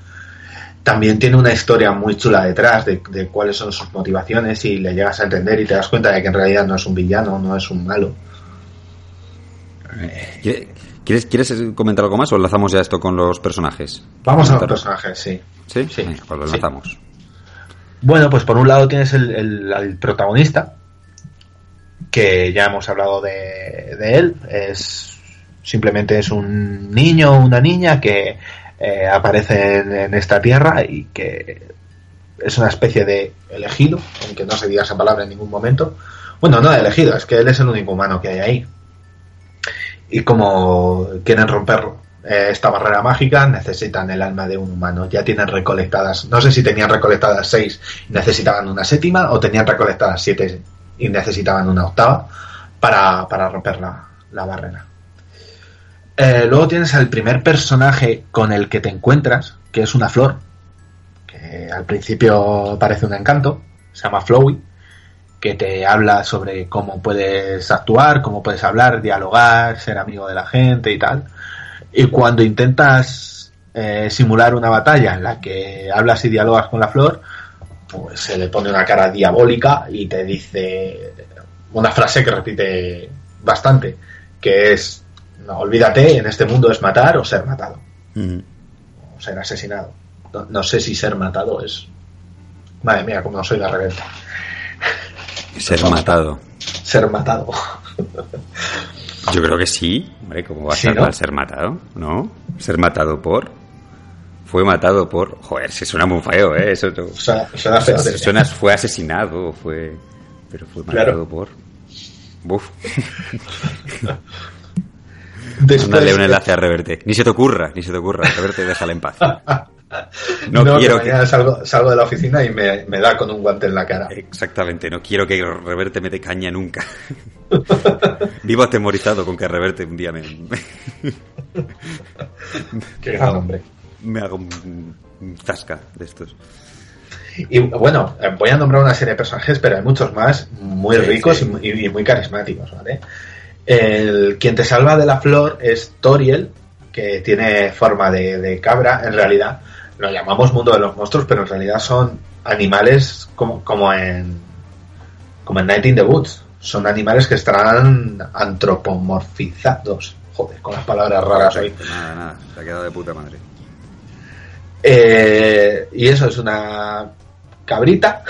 También tiene una historia muy chula detrás de, de cuáles son sus motivaciones y le llegas a entender y te das cuenta de que en realidad no es un villano, no es un malo. ¿Quieres, ¿Quieres comentar algo más o enlazamos ya esto con los personajes? Vamos a los personajes, sí. ¿Sí? Sí. Venga, pues lo Sí. enlazamos. Bueno, pues por un lado tienes el, el- al protagonista, que ya hemos hablado de, de él. Es simplemente es un niño o una niña que eh, aparece en, en esta tierra y que es una especie de elegido, aunque no se diga esa palabra en ningún momento. Bueno, no de elegido, es que él es el único humano que hay ahí. Y como quieren romper eh, esta barrera mágica, necesitan el alma de un humano. Ya tienen recolectadas, no sé si tenían recolectadas seis y necesitaban una séptima, o tenían recolectadas siete y necesitaban una octava para, para romper la, la barrera. Eh, luego tienes al primer personaje con el que te encuentras, que es una flor, que al principio parece un encanto, se llama Flowey, que te habla sobre cómo puedes actuar, cómo puedes hablar, dialogar, ser amigo de la gente y tal. Y cuando intentas eh, simular una batalla en la que hablas y dialogas con la flor, pues se le pone una cara diabólica y te dice una frase que repite bastante, que es, no, olvídate, en este mundo es matar o ser matado, Ujú. o ser asesinado. No, no sé si ser matado es... Madre mía, como no soy la rebelde. Ser matado. Ser matado. Yo creo que sí. Hombre, ¿cómo va a Sí, ser ¿no? ser matado? ¿No? Ser matado por. Fue matado por. Joder, se suena muy feo, ¿eh? Eso no- Suena, suena feo. Se- suena, fue asesinado, fue. Pero fue matado Claro. por. Buf. Después- Mándale un enlace a Reverte. Ni se te ocurra, ni se te ocurra. Reverte, déjala en paz. No, No, quiero que salgo, salgo de la oficina y me, me da con un guante en la cara. Exactamente, no quiero que Reverte me dé caña nunca. Vivo atemorizado con que Reverte un día me, Qué gran hombre. me haga un, un zasca de estos. Y bueno, eh, voy a nombrar una serie de personajes, pero hay muchos más muy Sí, ricos sí. Y, muy- y muy carismáticos, ¿vale? El quien te salva de la flor es Toriel, que tiene forma de, de cabra, en realidad. Lo llamamos mundo de los monstruos, pero en realidad son animales como, como en como en Night in the Woods. Son animales que estarán antropomorfizados. Joder, con las palabras raras hoy. Nada, nada, se ha quedado de puta madre. Eh, y eso es una cabrita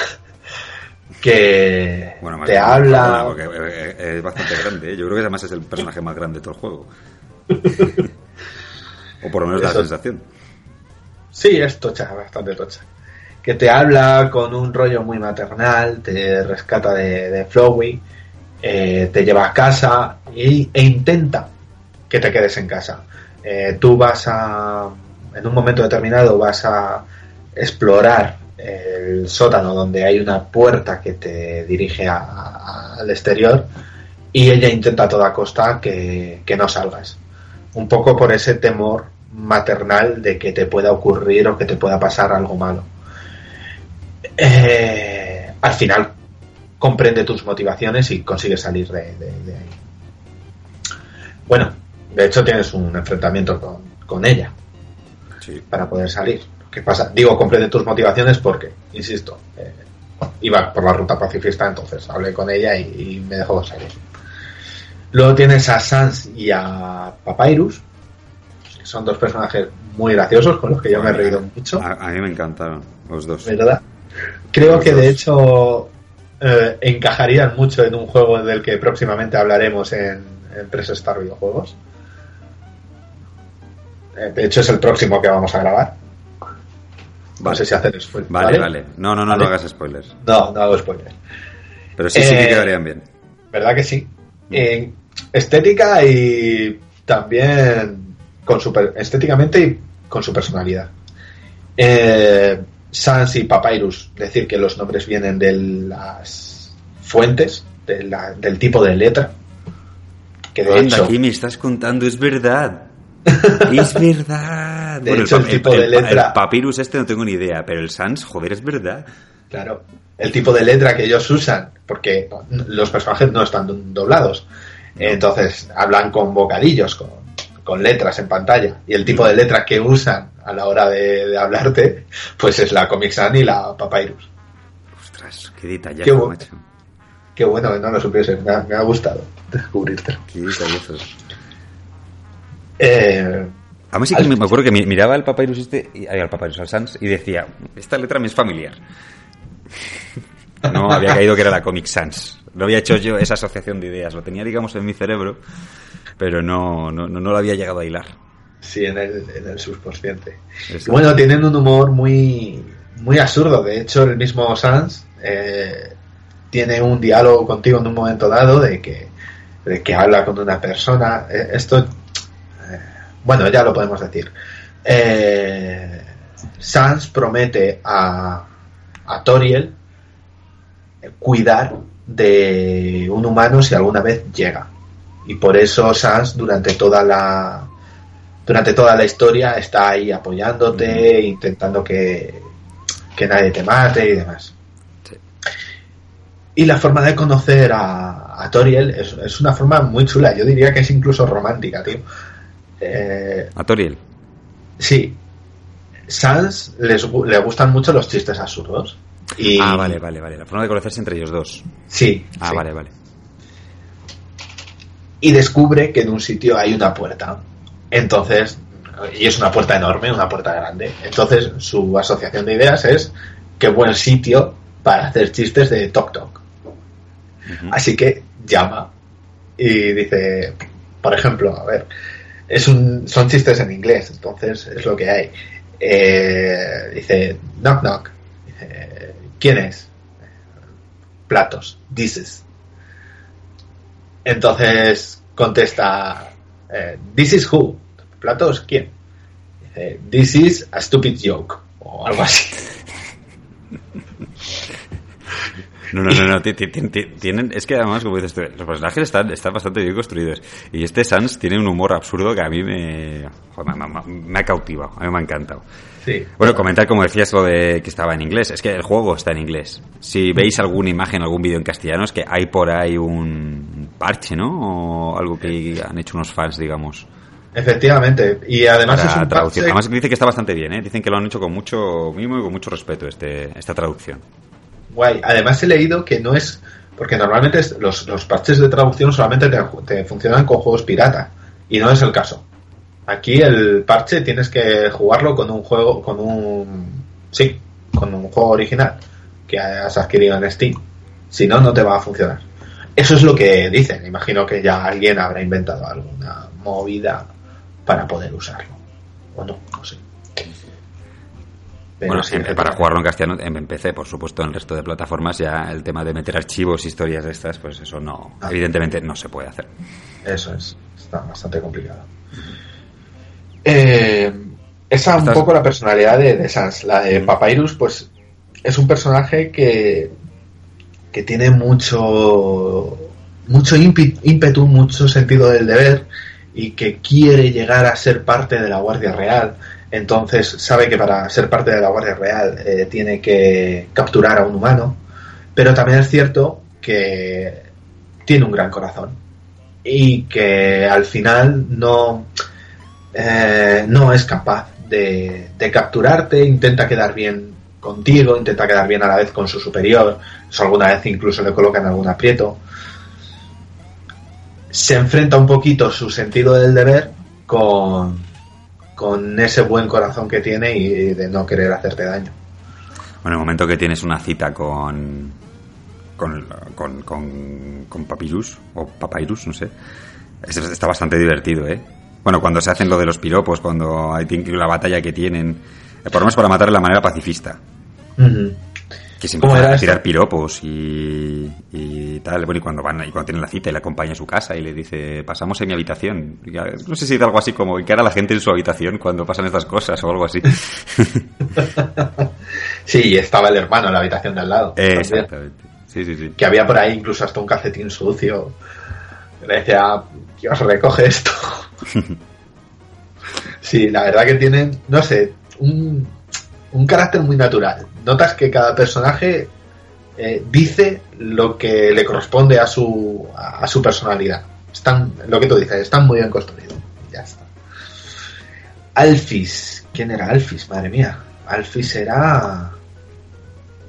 que Bueno, más te habla. Porque eh, eh, es bastante grande, ¿eh? Yo creo que además es el personaje más grande de todo el juego. o por lo menos da la sensación. Sí, es tocha, bastante tocha. Que te habla con un rollo muy maternal, te rescata de, Flowey, eh, te lleva a casa y- e intenta que te quedes en casa. Eh, tú vas a, en un momento determinado, vas a explorar el sótano donde hay una puerta que te dirige al exterior y ella intenta a toda costa que, que no salgas. Un poco por ese temor maternal de que te pueda ocurrir o que te pueda pasar algo malo. Eh, al final comprende tus motivaciones y consigue salir de, de- de ahí. Bueno, de hecho tienes un enfrentamiento con, con ella Sí. para poder salir. ¿Qué pasa? Digo, comprende tus motivaciones porque, insisto, eh, iba por la ruta pacifista, entonces hablé con ella y, y me dejó salir. Luego tienes a Sans y a Papyrus, son dos personajes muy graciosos con los que yo me he reído mucho. A, a mí me encantaron los dos. ¿verdad? Creo Los que de hecho eh, encajarían mucho en un juego del que próximamente hablaremos en, en Press Star Videojuegos. Eh, de hecho, es el próximo que vamos a grabar. No sé si hacer spoiler. Vale, vale. No, no, no, Vale. no hagas spoilers. No, no hago spoiler. Pero sí, sí que Eh, quedarían bien. ¿Verdad que sí? En estética y también con su per- estéticamente y con su personalidad. Eh, Sans y Papyrus, decir que los nombres vienen de las fuentes, de la- del tipo de letra. Que de Anda, hecho, aquí me estás contando, es verdad. es verdad. De hecho, el tipo de el letra- el papyrus este no tengo ni idea, pero el Sans, joder, es verdad. claro, el tipo de letra que ellos usan, porque los personajes no están doblados. Entonces hablan con bocadillos, con, con letras en pantalla. Y el tipo de letra que usan a la hora de, de hablarte, pues es la Comic Sans y la Papyrus. Ostras, qué detallazo, Qué bu- macho. Qué bueno que no lo supiese, me ha, me ha gustado descubrirte. Qué detallazo. Eh, A mí sí que me me acuerdo que mi- miraba al papyrus este, y, al papyrus, al Sans, y decía, esta letra me es familiar. No había caído que era la Comic Sans. No había hecho yo esa asociación de ideas. Lo tenía, digamos, en mi cerebro, pero no, no, no, no lo había llegado a hilar. sí, en el, en el subconsciente. Y bueno, tienen un humor muy, muy absurdo. De hecho, el mismo Sans eh, tiene un diálogo contigo en un momento dado de que, de que habla con una persona. Eh, esto, eh, bueno, ya lo podemos decir. Eh, Sans promete a, a Toriel cuidar de un humano si alguna vez llega. Y por eso Sans durante toda la durante toda la historia está ahí apoyándote, intentando que, que nadie te mate y demás. Sí. Y la forma de conocer a, a Toriel es, es una forma muy chula, yo diría que es incluso romántica, tío. Eh, A Toriel. sí, Sans les, le gustan mucho los chistes absurdos. Y, Ah, vale, vale, vale. La forma de conocerse entre ellos dos. Sí. Ah, sí. vale, vale. Y descubre que en un sitio hay una puerta. Entonces, y es una puerta enorme, una puerta grande. Entonces, su asociación de ideas es qué buen sitio para hacer chistes de Tok Tok. Así que llama y dice, por ejemplo, a ver, es un, son chistes en inglés, entonces es lo que hay. Eh, dice, knock knock. Dice, ¿quién es? Platos, dices. Entonces contesta, eh, this is who? Platos, ¿quién? Dice, this is a stupid joke. O algo así. No, no, no, no. ti- ti- ti- ti- Tienen, es que además, como dices tú, los personajes están, están bastante bien construidos. Y este Sans tiene un humor absurdo que a mí me, joder, me, me- me ha cautivado. A mí me ha encantado. Sí. Bueno, comentar, como decías, lo de que estaba en inglés. Es que el juego está en inglés. Si veis alguna imagen, algún vídeo en castellano, es que hay por ahí un parche, ¿no? O algo que han hecho unos fans, digamos, Efectivamente. Y además es un traducción. parche- Además dice que está bastante bien, ¿eh? Dicen que lo han hecho con mucho mimo y con mucho respeto este, esta traducción. Guay. Además he leído que no es... Porque normalmente los, los parches de traducción solamente te, te funcionan con juegos pirata. Y no es el caso. Aquí el parche tienes que jugarlo con un juego, con un... Sí, con un juego original que has adquirido en Steam. Si no, no te va a funcionar. Eso es lo que dicen. Imagino que ya alguien habrá inventado alguna movida para poder usarlo. O no, no sé. Pero bueno, en- para jugarlo en castellano en PC, por supuesto, en el resto de plataformas ya el tema de meter archivos, historias de estas, pues eso no, Ah. evidentemente no se puede hacer. Eso es, está bastante complicado. Eh, Esa es un poco la personalidad de, de Sans. La de Papyrus, pues es un personaje que, que tiene mucho, mucho ímpetu, mucho sentido del deber y que quiere llegar a ser parte de la Guardia Real. Entonces sabe que para ser parte de la Guardia Real eh, tiene que capturar a un humano, pero también es cierto que tiene un gran corazón y que al final no, eh, no es capaz de, de capturarte, intenta quedar bien contigo, intenta quedar bien a la vez con su superior, eso alguna vez incluso le coloca en algún aprieto. Se enfrenta un poquito su sentido del deber con, con ese buen corazón que tiene y de no querer hacerte daño. Bueno, el momento que tienes una cita con. con. con. con, con Papyrus, o Papyrus, no sé. es- está bastante divertido, ¿eh? Bueno, cuando se hacen lo de los piropos, cuando hay la batalla que tienen. eh, por lo menos para matar de la manera pacifista. Que se ¿Cómo empiezan era a tirar piropos y, y tal. Bueno, y cuando van y cuando tienen la cita y le acompaña a su casa y le dice, pasamos en mi habitación. No sé si es algo así como que a la gente en su habitación cuando pasan estas cosas o algo así. Sí, estaba el hermano en la habitación de al lado. Exactamente. Sí, sí, sí. que había por ahí incluso hasta un calcetín sucio. Le decía, Dios, recoge esto. sí, la verdad que tienen, no sé, un, un carácter muy natural. Notas que cada personaje eh, dice lo que le corresponde a su, a, a su personalidad. Están, lo que tú dices, están muy bien construidos. Ya está. Alphys. ¿Quién era Alphys? Madre mía. Alphys era...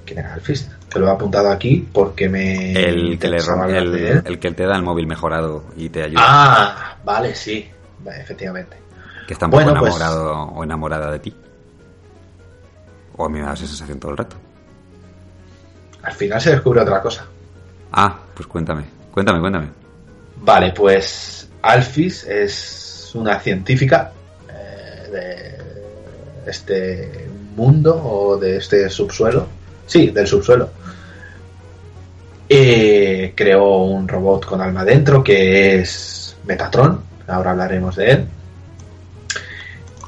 ¿Quién era Alphys? Te lo he apuntado aquí porque me... El que, le interesaba rom- hablar de el, que te da el móvil mejorado y te ayuda. Ah, vale, sí. Vale, efectivamente. que está un poco bueno, pues- enamorado o enamorada de ti. A mí me da esa sensación todo el rato. Al final se descubre otra cosa. Ah, pues cuéntame. Cuéntame, cuéntame. Vale, pues Alphys es una científica eh, de este mundo o de este subsuelo. Sí, del subsuelo. Eh, creó un robot con alma dentro que es Metatron. Ahora hablaremos de él.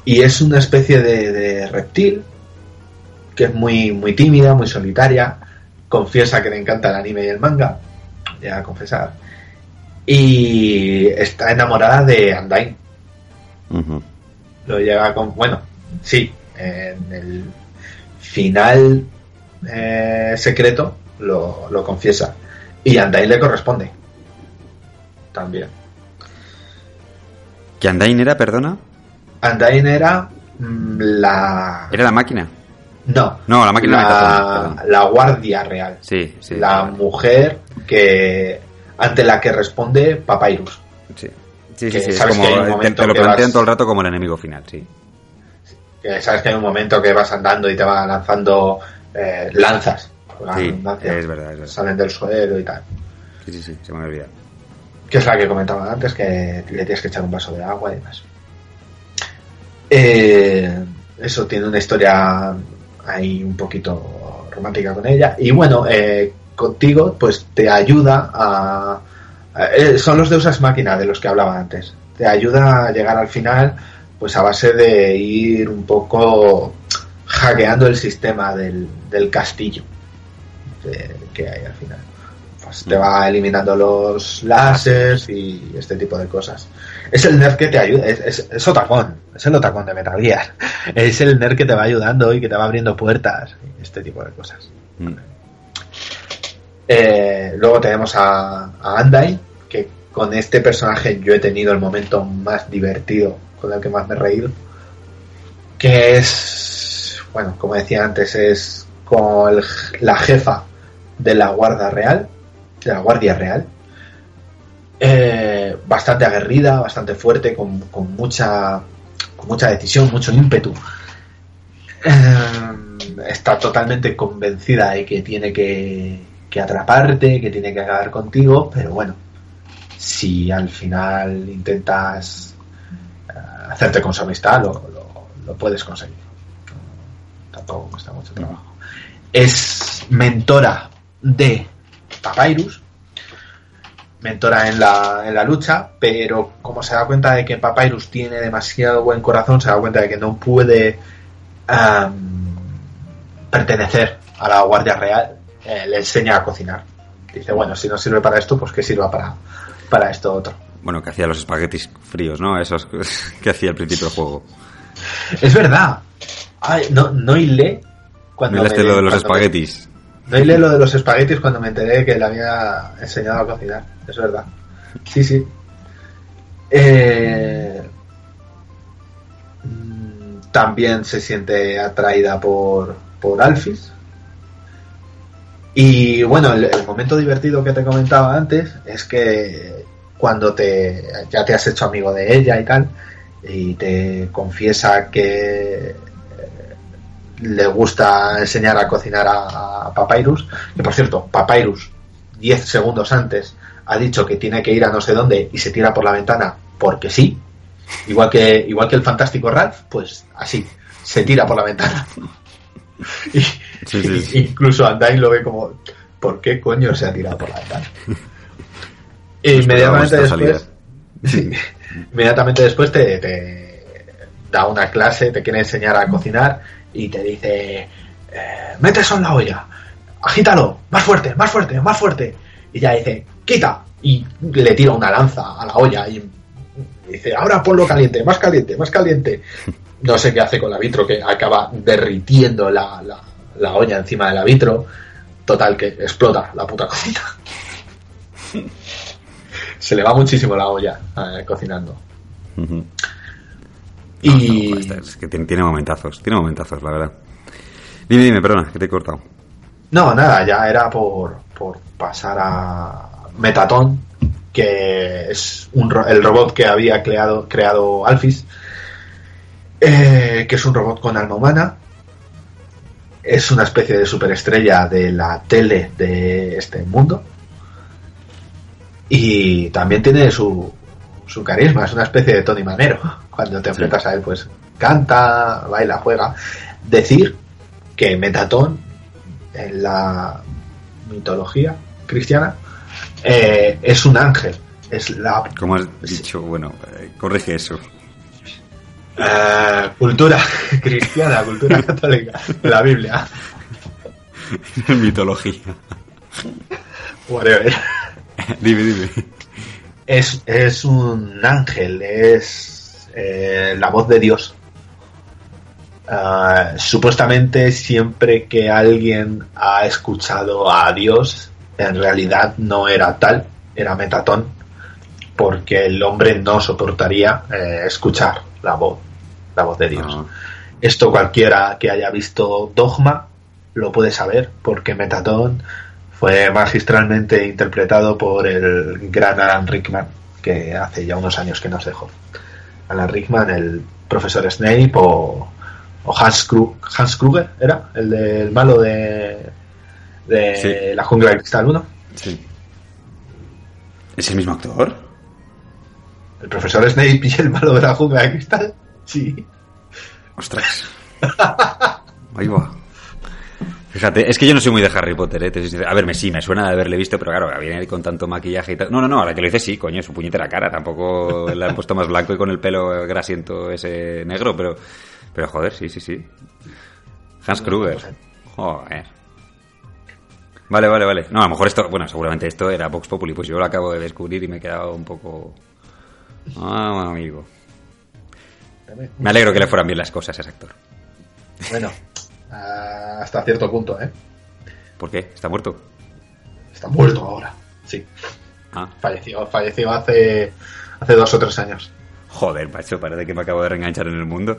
Y es una especie de, de reptil que es muy, muy tímida, muy solitaria. Confiesa que le encanta el anime y el manga. Ya a confesar. Y está enamorada de Undyne. Lo llega con. Bueno, sí, en el final eh, secreto lo, lo confiesa. Y Undyne le corresponde. También. ¿Que Andain era, perdona? Undyne era mm, la. ¿Era la máquina? No. No, la máquina la, la guardia real. Sí, sí. la mujer que ante la que responde Papyrus. Sí, sí, sí. sí, es sabes como, que hay un te, momento te lo plantean vas- todo el rato como el enemigo final, sí. Que sabes que hay un momento que vas andando y te va lanzando eh, lanzas. por la Sí, es verdad, es verdad. Salen del suelo y tal. Sí, sí, sí, se me olvidado. Que es la que comentaba antes, que le tienes que echar un vaso de agua y demás. Eh, eso tiene una historia ahí un poquito romántica con ella. Y bueno, eh, contigo, pues te ayuda a. a- eh, son los deusas máquina de los que hablaba antes. Te ayuda a llegar al final, pues a base de ir un poco hackeando el sistema del, del castillo de- que hay al final. Pues te va eliminando los láseres y este tipo de cosas. Es el nerd que te ayuda, es, es, es Otacón, es el Otacón de Metal Gear. Es el nerd que te va ayudando y que te va abriendo puertas, este tipo de cosas. Mm. Eh, luego tenemos a, a Andai, que con este personaje yo he tenido el momento más divertido, con el que más me he reído. Que es, bueno, como decía antes, es con el- la jefa de la Guardia Real, de la Guardia Real. Eh, bastante aguerrida, bastante fuerte, con, mucha, con mucha decisión, mucho ímpetu. Eh, está totalmente convencida de que tiene que, que atraparte, que tiene que acabar contigo, pero bueno, si al final intentas eh, hacerte con su amistad, lo, lo- lo puedes conseguir. Tampoco cuesta mucho trabajo. Es mentora de Papyrus mentora en la, en la lucha, pero como se da cuenta de que Papyrus tiene demasiado buen corazón, se da cuenta de que no puede am, pertenecer a la Guardia Real, eh, le enseña a cocinar. Dice, bueno, si no sirve para esto, pues que sirva para, para esto otro. Bueno, que hacía los espaguetis fríos, ¿no? Esos que hacía al principio del juego. Es verdad. Ay, no, no hilé cuando Mira este me- lo de los me- espaguetis. No lo de los espaguetis cuando me enteré que le había enseñado a cocinar. Es verdad. Sí, sí. Eh, mm, también se siente atraída por, por Alphys. Y bueno, el, el momento divertido que te comentaba antes es que cuando te ya te has hecho amigo de ella y tal, y te confiesa que le gusta enseñar a cocinar a, a Papyrus, que por cierto, Papyrus, 10 segundos antes, ha dicho que tiene que ir a no sé dónde y se tira por la ventana porque sí, igual que, igual que el fantástico Ralph, pues así, se tira por la ventana. Y, Sí, sí, sí. Incluso Undyne lo ve como, ¿por qué coño se ha tirado por la ventana? E Nos inmediatamente después, inmediatamente después te, te da una clase, te quiere enseñar a cocinar y te dice, eh, mete eso en la olla, agítalo, más fuerte, más fuerte, más fuerte. Y ya dice, quita, y le tira una lanza a la olla y dice, ahora ponlo caliente, más caliente, más caliente. No sé qué hace con la vitro, que acaba derritiendo la, la, la olla encima de la vitro. Total, que explota la puta cocina. Se le va muchísimo la olla eh, cocinando. Y No, esta es que tiene, tiene momentazos, tiene momentazos, la verdad. Dime, dime, perdona, que te he cortado. no, nada, ya era por, por pasar a Metatón, que es un, ro- el robot que había creado, creado Alphys, eh, que es un robot con alma humana. Es una especie de superestrella de la tele de este mundo. Y también tiene su, su carisma, es una especie de Tony Manero. Cuando te enfrentas a él, pues canta, baila, juega. Decir que Metatón, en la mitología cristiana, eh, es un ángel. Es la Como has dicho, bueno, eh, corrige eso. eh, cultura cristiana, cultura católica, la Biblia. Mitología. Whatever. dime, dime. Es, es un ángel, es eh, la voz de Dios. Ah, supuestamente siempre que alguien ha escuchado a Dios, en realidad no era tal, era Metatón, porque el hombre no soportaría eh, escuchar la voz, la voz de Dios. Ah, Esto cualquiera que haya visto Dogma lo puede saber, porque Metatón fue magistralmente interpretado por el gran Alan Rickman, que hace ya unos años que nos dejó. Alan Rickman, el profesor Snape o, o Hans, Kru- Hans Kruger, ¿era? El del malo de, de Sí. La Jungla de Cristal 1. sí. ¿Es el mismo actor? El profesor Snape y el malo de La Jungla de Cristal. Sí. Ostras. Ahí va. Fíjate, es que yo no soy muy de Harry Potter, ¿eh? Te soy sincero. A ver, me, sí, me suena de haberle visto, pero claro, viene con tanto maquillaje y tal. No, no, no, ahora que lo dices sí, coño, su puñetera cara. Tampoco le han puesto más blanco y con el pelo grasiento ese negro, pero, pero joder, sí, sí, sí. Hans Kruger. Joder. Vale, vale, vale. No, a lo mejor esto, bueno, seguramente esto era Vox Populi, pues yo lo acabo de descubrir y me he quedado un poco... Ah, amigo. Me alegro que le fueran bien las cosas a ese actor. Bueno, hasta cierto punto, ¿eh? ¿Por qué? ¿Está muerto? Está muerto ahora. Sí. Ah, Falleció, falleció hace, hace dos o tres años. joder, macho, parece que me acabo de reenganchar en el mundo.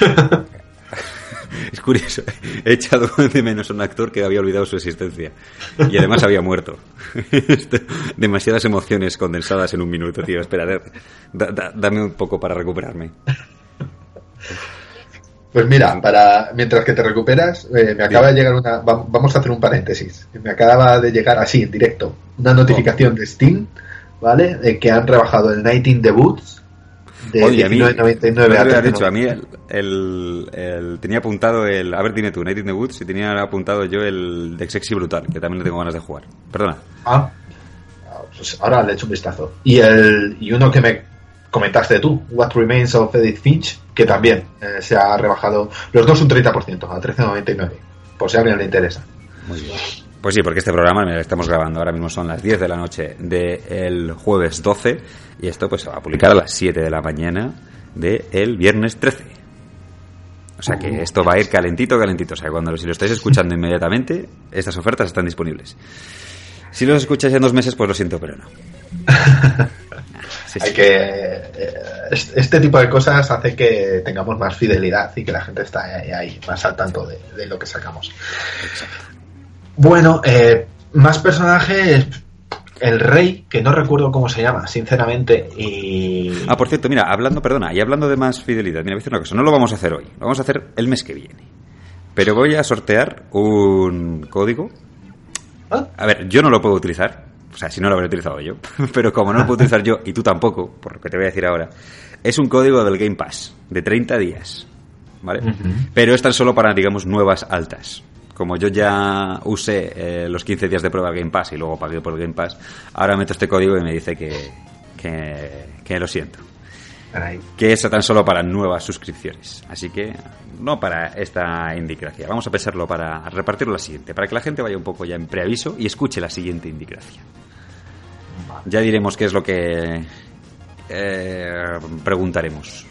es curioso, he echado de menos a un actor que había olvidado su existencia. Y además había muerto. Demasiadas emociones condensadas en un minuto, tío. Espera, da- da- dame un poco para recuperarme. Pues mira, para mientras que te recuperas, eh, me acaba de llegar una. va- Vamos a hacer un paréntesis. Me acaba de llegar así, en directo, una notificación de Steam, ¿vale? De que han rebajado el 19 Debuts de Oye, a mí, 19.99 no a te había 13.99. dicho, a mí el, el- el- tenía apuntado el... A ver, dime tú, Night in the Woods, y tenía apuntado yo el de Sexy Brutal, que también le tengo ganas de jugar. Perdona. Ah. Ah, pues ahora le echo un vistazo. Y, el, y uno que me comentaste tú, What Remains of Edith Finch, que también eh, se ha rebajado, los dos un 30%, a 13.99, por si a alguien le interesa. Muy bien. Pues sí, porque este programa lo estamos grabando ahora mismo son las 10 de la noche del jueves 12 y esto pues se va a publicar a las 7 de la mañana del viernes 13. O sea que esto va a ir calentito, calentito. O sea, cuando si lo estáis escuchando inmediatamente, estas ofertas están disponibles. Si los escucháis en dos meses, pues lo siento, pero no. Hay que eh, este tipo de cosas hace que tengamos más fidelidad y que la gente está ahí, más al tanto de, lo que sacamos. Bueno, eh, más personajes. El rey, que no recuerdo cómo se llama, sinceramente. Y... Ah, por cierto, mira, hablando, perdona, y hablando de más fidelidad, mira, voy a decir una cosa, no lo vamos a hacer hoy, lo vamos a hacer el mes que viene. Pero voy a sortear un código. ¿Ah? A ver, yo no lo puedo utilizar, o sea, si no lo habré utilizado yo, pero como no lo puedo utilizar yo y tú tampoco, por lo que te voy a decir ahora, es un código del Game Pass de 30 días, ¿vale? Pero es tan solo para, digamos, nuevas altas. Como yo ya usé eh, los 15 días de prueba Game Pass y luego pagué por el Game Pass, ahora meto este código y me dice que, que, lo siento. Que es tan solo para nuevas suscripciones. Así que no para esta indicación. Vamos a pensarlo para repartirlo la siguiente, para que la gente vaya un poco ya en preaviso y escuche la siguiente indicación. Ya diremos qué es lo que eh, preguntaremos.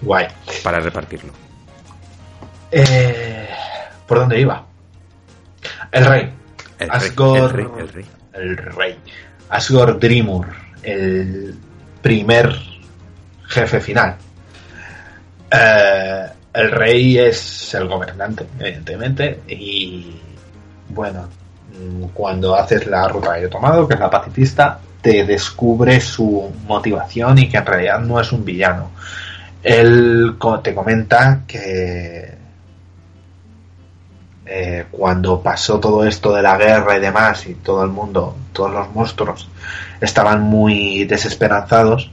Guay. Para repartirlo. Eh, ¿Por dónde iba? El rey. El Asgore, rey, el rey. El rey. Asgore Dreamur, el primer jefe final. Eh, el rey es el gobernante, evidentemente, y bueno, cuando haces la ruta que he tomado, que es la pacifista, te descubre su motivación y que en realidad no es un villano. Él te comenta que eh, cuando pasó todo esto de la guerra y demás y todo el mundo, todos los monstruos estaban muy desesperanzados,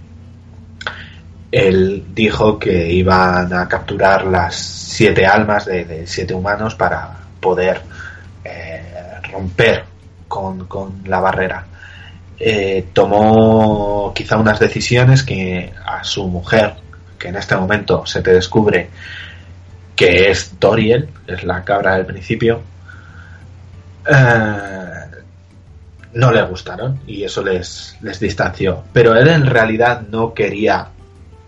él dijo que iban a capturar las siete almas de, siete humanos para poder romper con, la barrera. Eh, tomó quizá unas decisiones que a su mujer, que en este momento se te descubre que es Toriel, es la cabra del principio, eh, no le gustaron y eso les, les distanció. Pero él en realidad no quería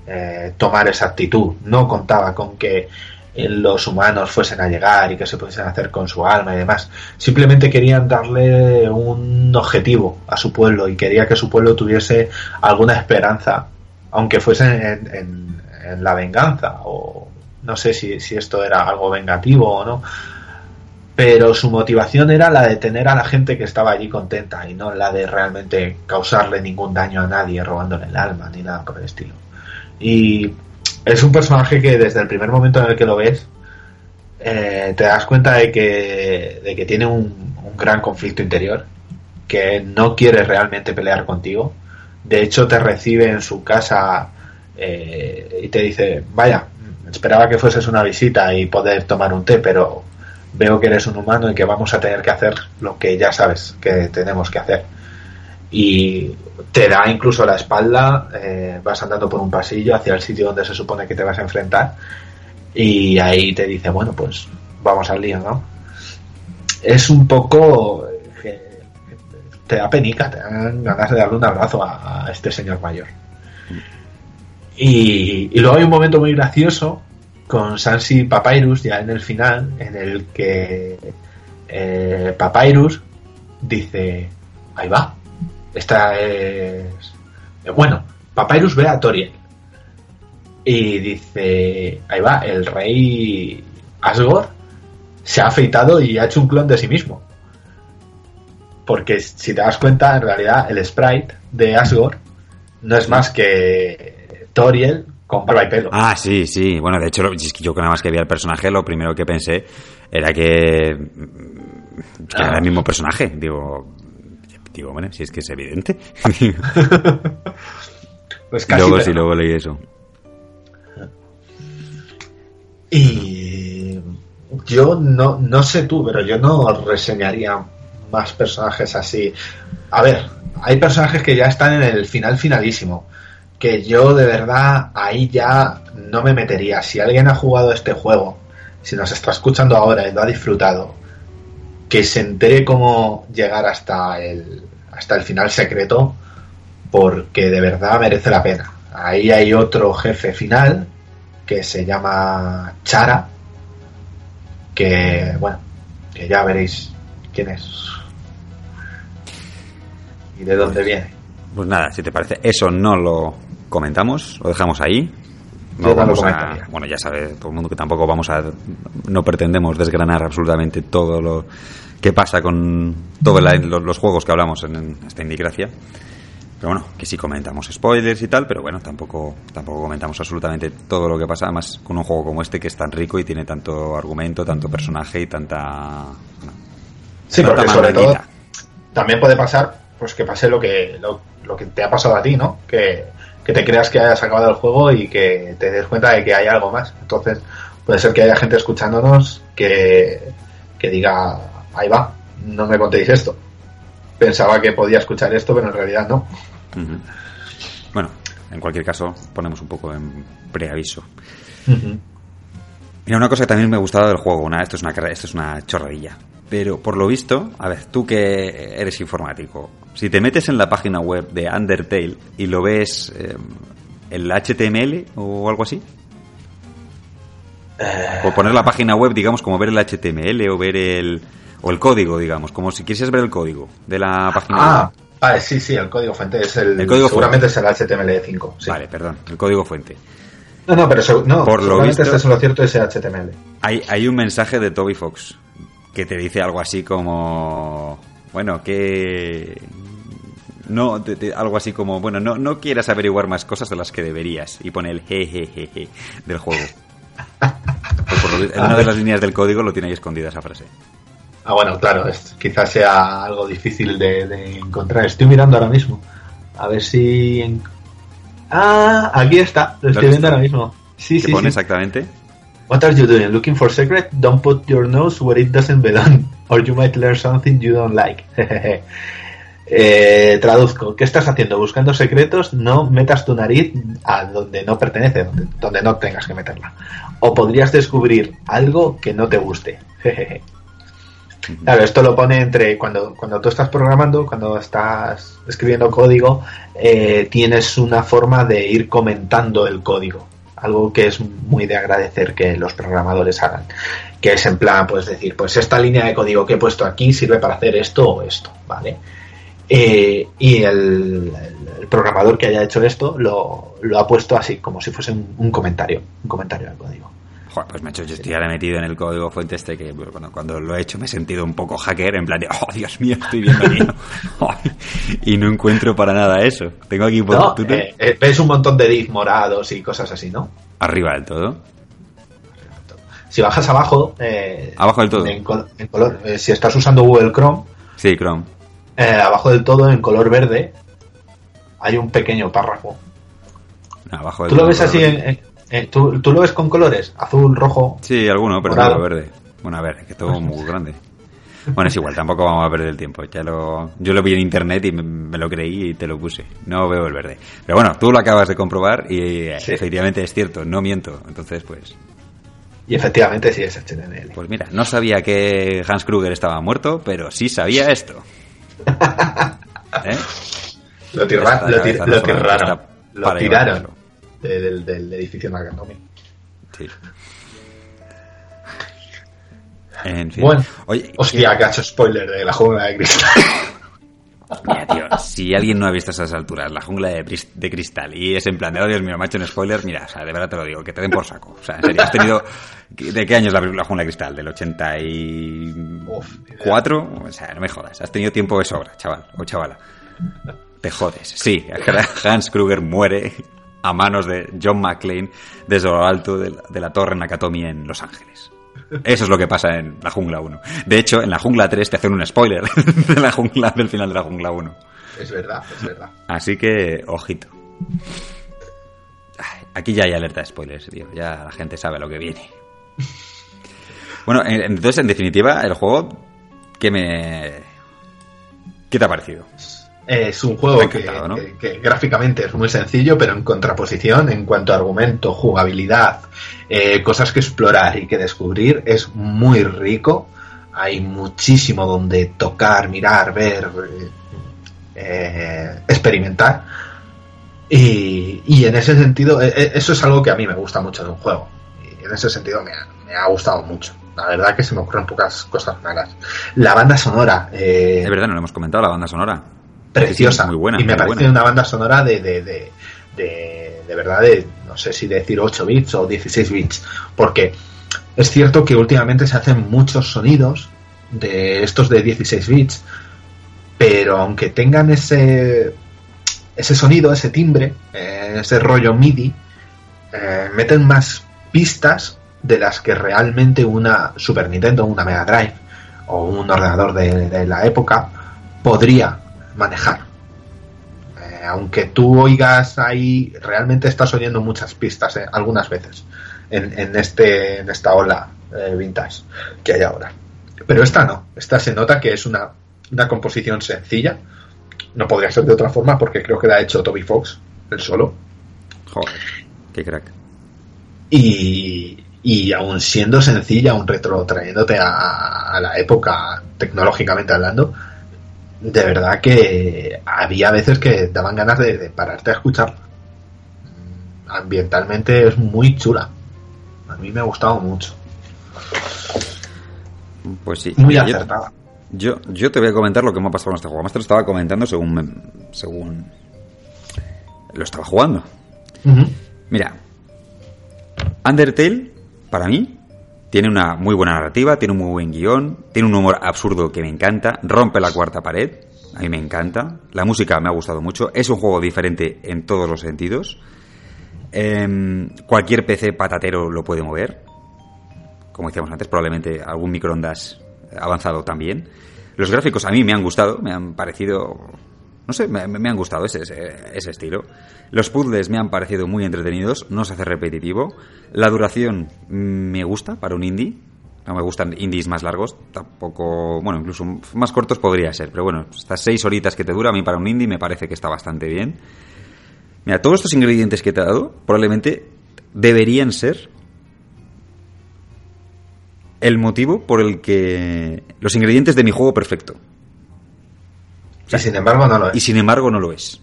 eh, tomar esa actitud. No contaba con que los humanos fuesen a llegar y que se pudiesen hacer con su alma y demás. Simplemente querían darle un objetivo a su pueblo y quería que su pueblo tuviese alguna esperanza, aunque fuese en, la venganza o no sé si, si, esto era algo vengativo o no. Pero su motivación era la de tener a la gente que estaba allí contenta y no la de realmente causarle ningún daño a nadie robándole el alma ni nada por el estilo. Y es un personaje que desde el primer momento en el que lo ves, eh, te das cuenta de que, de que tiene un, gran conflicto interior, que no quiere realmente pelear contigo. De hecho, te recibe en su casa eh, y te dice, vaya, esperaba que fueses una visita y poder tomar un té, pero veo que eres un humano y que vamos a tener que hacer lo que ya sabes que tenemos que hacer y te da incluso la espalda, eh, vas andando por un pasillo hacia el sitio donde se supone que te vas a enfrentar y ahí te dice, bueno, pues vamos al lío, ¿no? Es un poco... te da penica, te dan ganas de darle un abrazo a, este señor mayor. Y, luego hay un momento muy gracioso con Sansi Papyrus ya en el final, en el que eh, Papyrus dice, ahí va, esta es. Bueno, Papyrus ve a Toriel y dice: Ahí va, el rey Asgore se ha afeitado y ha hecho un clon de sí mismo. Porque si te das cuenta, en realidad el sprite de Asgore no es más que Toriel con barba y pelo. Ah, sí, sí. Bueno, de hecho, yo nada más que vi al personaje, lo primero que pensé era que, que era el mismo personaje. Digo, Digo, bueno, si es que es evidente. pues casi. Luego sí, luego leí eso. Y yo no, no sé tú, pero yo no reseñaría más personajes así. A ver, hay personajes que ya están en el final finalísimo. Que yo de verdad ahí ya no me metería. Si alguien ha jugado este juego, si nos está escuchando ahora y lo ha disfrutado, que se entere cómo llegar hasta el, hasta el final secreto, porque de verdad merece la pena. Ahí hay otro jefe final que se llama Chara, que bueno, que ya veréis quién es y de dónde viene. Pues nada, si te parece, eso no lo comentamos, lo dejamos ahí. No Yo no lo vamos a- bueno, ya sabe todo el mundo que tampoco vamos a, no pretendemos desgranar absolutamente todo lo que pasa con todos los, los juegos que hablamos en, en esta Indigracia. Pero bueno, que sí comentamos spoilers y tal, pero bueno, tampoco, tampoco comentamos absolutamente todo lo que pasa, además con un juego como este que es tan rico y tiene tanto argumento, tanto personaje y tanta... bueno, Sí, tanta porque sobre todo también puede pasar pues que pase lo que lo, lo que te ha pasado a ti, ¿no? Que, que te creas que hayas acabado el juego y que te des cuenta de que hay algo más. Entonces, puede ser que haya gente escuchándonos que, que diga, ahí va, no me contéis esto. Pensaba que podía escuchar esto, pero en realidad no. Bueno, en cualquier caso, ponemos un poco en preaviso. Mira, una cosa que también me gustaba del juego, una, esto es una esto es una chorradilla. Pero por lo visto, a ver, tú que eres informático, si te metes en la página web de Undertale y lo ves eh, el HTML o algo así, o poner la página web, digamos, como ver el HTML o ver el o el código, digamos, como si quisieras ver el código de la página Ah, web. vale, sí, sí, el código fuente es el, El código seguramente es el HTML5. Sí. Vale, perdón, el código fuente. No, no, pero no, Por lo visto- este es lo cierto ese HTML. Hay, hay un mensaje de Toby Fox que te dice algo así como, bueno, que no, te- te- algo así como, bueno, no, no quieras averiguar más cosas de las que deberías y pone el jejejeje del juego. Pues por lo vi- en una de las líneas del código lo tiene ahí escondida esa frase. Ah, bueno, claro, es, quizás sea algo difícil de, de encontrar. Estoy mirando ahora mismo. A ver si... en- Ah, aquí está. Lo estoy ¿Lo has viendo ahora mismo. Sí, ¿Qué sí, pone sí. exactamente? What are you doing? Looking for secret? Don't put your nose where it doesn't belong. Or you might learn something you don't like. Eh, traduzco. ¿Qué estás haciendo? Buscando secretos, no metas tu nariz a donde no pertenece, donde, donde no tengas que meterla. O podrías descubrir algo que no te guste. Claro, esto lo pone entre cuando, cuando tú estás programando, cuando estás escribiendo código, eh, tienes una forma de ir comentando el código. Algo que es muy de agradecer que los programadores hagan. Que es en plan, pues decir, pues esta línea de código que he puesto aquí sirve para hacer esto o esto, ¿vale? Eh, y el, programador que haya hecho esto lo, lo ha puesto así, como si fuese un, un comentario, un comentario del código. Joder, pues macho, yo estoy ahora metido en el código fuente este que bueno, cuando, lo he hecho me he sentido un poco hacker, en plan de, oh Dios mío, estoy viendo aquí. Y no encuentro para nada eso. Tengo aquí por No, eh, eh, ves un montón de div morados y cosas así, ¿no? arriba del todo. Si bajas abajo, eh, Abajo del todo. En, col- en color, eh, si estás usando Google Chrome, Sí, Chrome. eh, abajo del todo, en color verde, hay un pequeño párrafo. Abajo del ¿Tú lo todo, ves así? en- en- ¿tú, tú lo ves con colores? Azul, rojo. Sí, alguno, pero Morado. no verde. Bueno, a ver, que todo muy grande. Bueno, es igual, tampoco vamos a perder el tiempo. Ya lo, yo lo vi en internet y me, me lo creí y te lo puse. No veo el verde. Pero bueno, tú lo acabas de comprobar y eh, Sí. efectivamente es cierto, no miento. Entonces, pues, Y efectivamente sí es HTML. pues mira, no sabía que Hans Kruger estaba muerto, pero sí sabía esto. ¿Eh? Lo, tirra- lo, tir- tiraron. Lo tiraron del, del edificio Nakatomi. Sí. En fin. Bueno, Oye, hostia, que ha hecho spoiler de la jungla de cristal. Mira, tío, si alguien no ha visto esas alturas, la jungla de, cristal, y es en plan de, oh, Dios mío, hecho un spoiler, mira, o sea, de verdad te lo digo, que te den por saco. O sea, en serio, has tenido... ¿De qué año es la película Jungla de Cristal? ¿Del 84? O sea, no me jodas, has tenido tiempo de sobra, chaval, o chavala. Te jodes. Sí, Hans Kruger muere a manos de John McClane desde lo alto de la, de la torre Nakatomi en Los Ángeles. Eso es lo que pasa en la jungla 1. De hecho, en la jungla 3 te hacen un spoiler de la jungla, del final de la jungla 1. es verdad, es verdad. Así que, ojito. Aquí ya hay alerta de spoilers, tío. Ya la gente sabe lo que viene. Bueno, en- entonces, en definitiva, el juego, ¿qué me, ¿Qué te ha parecido? Es un juego que, que, gráficamente es muy sencillo, pero en contraposición, en cuanto a argumento, jugabilidad, eh, cosas que explorar y que descubrir, es muy rico. Hay muchísimo donde tocar, mirar, ver, eh, experimentar. Y, y, en ese sentido, e, eso es algo que a mí me gusta mucho de un juego. Y en ese sentido me me ha gustado mucho. La verdad que se me ocurren pocas cosas malas. La banda sonora. Eh, es verdad, no lo hemos comentado, la banda sonora. Preciosa. muy buena. Y me parece una banda sonora de, de, de, de, de verdad, de, no sé si decir 8 bits o 16 bits. Porque es cierto que últimamente se hacen muchos sonidos de estos de 16 bits. Pero aunque tengan ese, ese sonido, ese timbre, eh, ese rollo MIDI, eh, meten más pistas de las que realmente una Super Nintendo, una Mega Drive o un ordenador de, la época podría manejar. Eh, aunque tú oigas ahí, realmente estás oyendo muchas pistas, eh, algunas veces, en, en, este, en esta ola eh, vintage que hay ahora. Pero esta no, esta se nota que es una, una composición sencilla. No podría ser de otra forma porque creo que la ha hecho Toby Fox, el solo. Joder, qué crack. Y, y aún siendo sencilla, un retro trayéndote a, la época tecnológicamente hablando, de verdad que había veces que daban ganas de, pararte a escuchar. Ambientalmente es muy chula. A mí me ha gustado mucho. Pues sí. Muy acertada. Yo, yo te voy a comentar lo que me ha pasado con este juego. Más te lo estaba comentando según, según lo estaba jugando. Mira, Undertale para mí, tiene una muy buena narrativa, tiene un muy buen guion, tiene un humor absurdo que me encanta, rompe la cuarta pared, a mí me encanta, la música me ha gustado mucho, es un juego diferente en todos los sentidos, em, cualquier PC patatero lo puede mover, como decíamos antes, probablemente algún microondas avanzado también. Los gráficos a mí me han gustado, me han parecido no sé, me, han gustado ese, ese, estilo. Los puzzles me han parecido muy entretenidos, no se hace repetitivo. La duración me gusta para un indie. No me gustan indies más largos, tampoco, bueno, incluso más cortos podría ser, pero bueno, estas seis horitas que te dura a mí para un indie me parece que está bastante bien. Mira, todos estos ingredientes que te he dado probablemente deberían ser el motivo por el que los ingredientes de mi juego perfecto y sin embargo no lo es. Y sin embargo no lo es.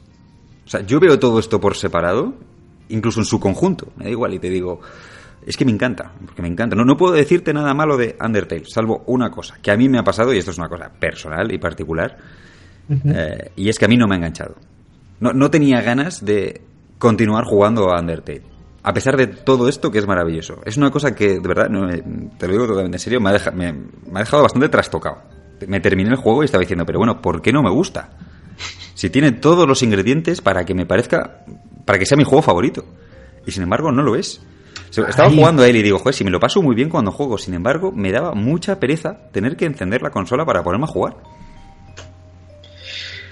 O sea, yo veo todo esto por separado, incluso en su conjunto, me da igual, y te digo, es que me encanta, porque me encanta. No, no puedo decirte nada malo de Undertale, salvo una cosa, que a mí me ha pasado, y esto es una cosa personal y particular, eh, y es que a mí no me ha enganchado. No, no tenía ganas de continuar jugando a Undertale. A pesar de todo esto que es maravilloso. Es una cosa que, de verdad, no, te lo digo totalmente en serio, me ha, me ha dejado bastante trastocado me terminé el juego y estaba diciendo, pero bueno, ¿por qué no me gusta? Si tiene todos los ingredientes para que me parezca, para que sea mi juego favorito. Y sin embargo no lo es. Estaba jugando a él y digo, joder, si me lo paso muy bien cuando juego. Sin embargo, me daba mucha pereza tener que encender la consola para ponerme a jugar.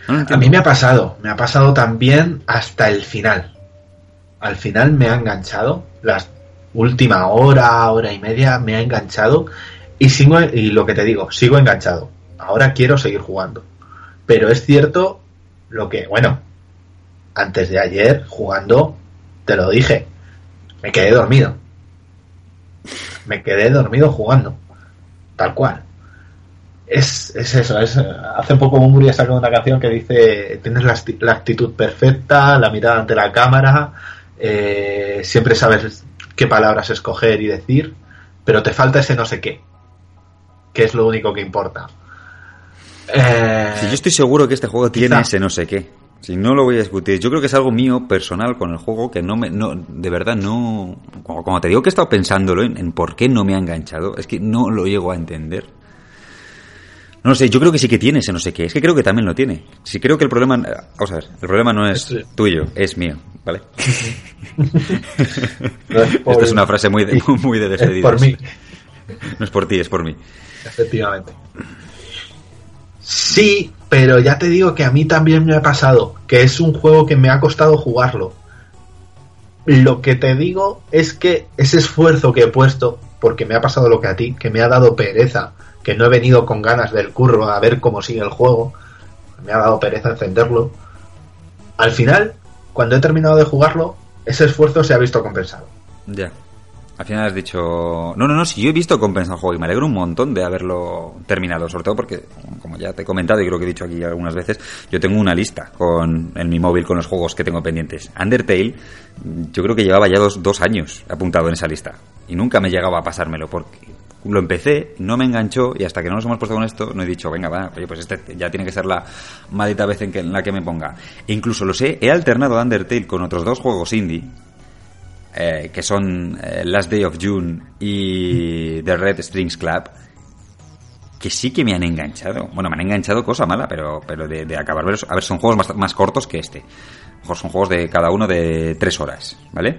a mí me ha pasado, me ha pasado también hasta el final. Al final me ha enganchado, la última hora, hora y media me ha enganchado y sigo y lo que te digo, sigo enganchado ahora quiero seguir jugando. Pero es cierto lo que, bueno, antes de ayer jugando, te lo dije, me quedé dormido. Me quedé dormido jugando. Tal cual. Es, es eso, es, hace poco ha sacado una canción que dice, tienes la, actitud perfecta, la mirada ante la cámara, eh, siempre sabes qué palabras escoger y decir, pero te falta ese no sé qué, que es lo único que importa. Eh, yo estoy seguro que este juego tiene ese no sé qué. Si no lo voy a discutir, yo creo que es algo mío personal con el juego que no me, no, de verdad no, como, te digo que he estado pensándolo en, por qué no me ha enganchado, es que no lo llego a entender. No sé, yo creo que sí que tiene ese no sé qué, es que creo que también lo tiene. Si creo que el problema, vamos a ver, el problema no es tuyo, es mío, ¿vale? Esta es una frase muy de, muy de Es por mí. No es por ti, es por mí. Efectivamente. Sí, pero ya te digo que a mí también me ha pasado, que es un juego que me ha costado jugarlo. Lo que te digo es que ese esfuerzo que he puesto, porque me ha pasado lo que a ti, que me ha dado pereza, que no he venido con ganas del curro a ver cómo sigue el juego, me ha dado pereza encenderlo. Al final, cuando he terminado de jugarlo, ese esfuerzo se ha visto compensado. Ya. Al final has dicho, no, no, no, si yo he visto compensado el juego y me alegro un montón de haberlo terminado, sobre todo porque, como ya te he comentado y creo que he dicho aquí algunas veces, yo tengo una lista con en mi móvil con los juegos que tengo pendientes. Undertale, yo creo que llevaba ya dos, dos años apuntado en esa lista y nunca me llegaba a pasármelo porque lo empecé, no me enganchó y hasta que no nos hemos puesto con esto no he dicho, venga, va, oye, pues este ya tiene que ser la maldita vez en, que, en la que me ponga. E incluso lo sé, he alternado Undertale con otros dos juegos indie eh, que son eh, Last Day of June y The Red Strings Club, que sí que me han enganchado. Bueno, me han enganchado cosa mala, pero, pero de, acabar. A ver, son juegos más, más cortos que este. Mejor son juegos de cada uno de tres horas, ¿vale?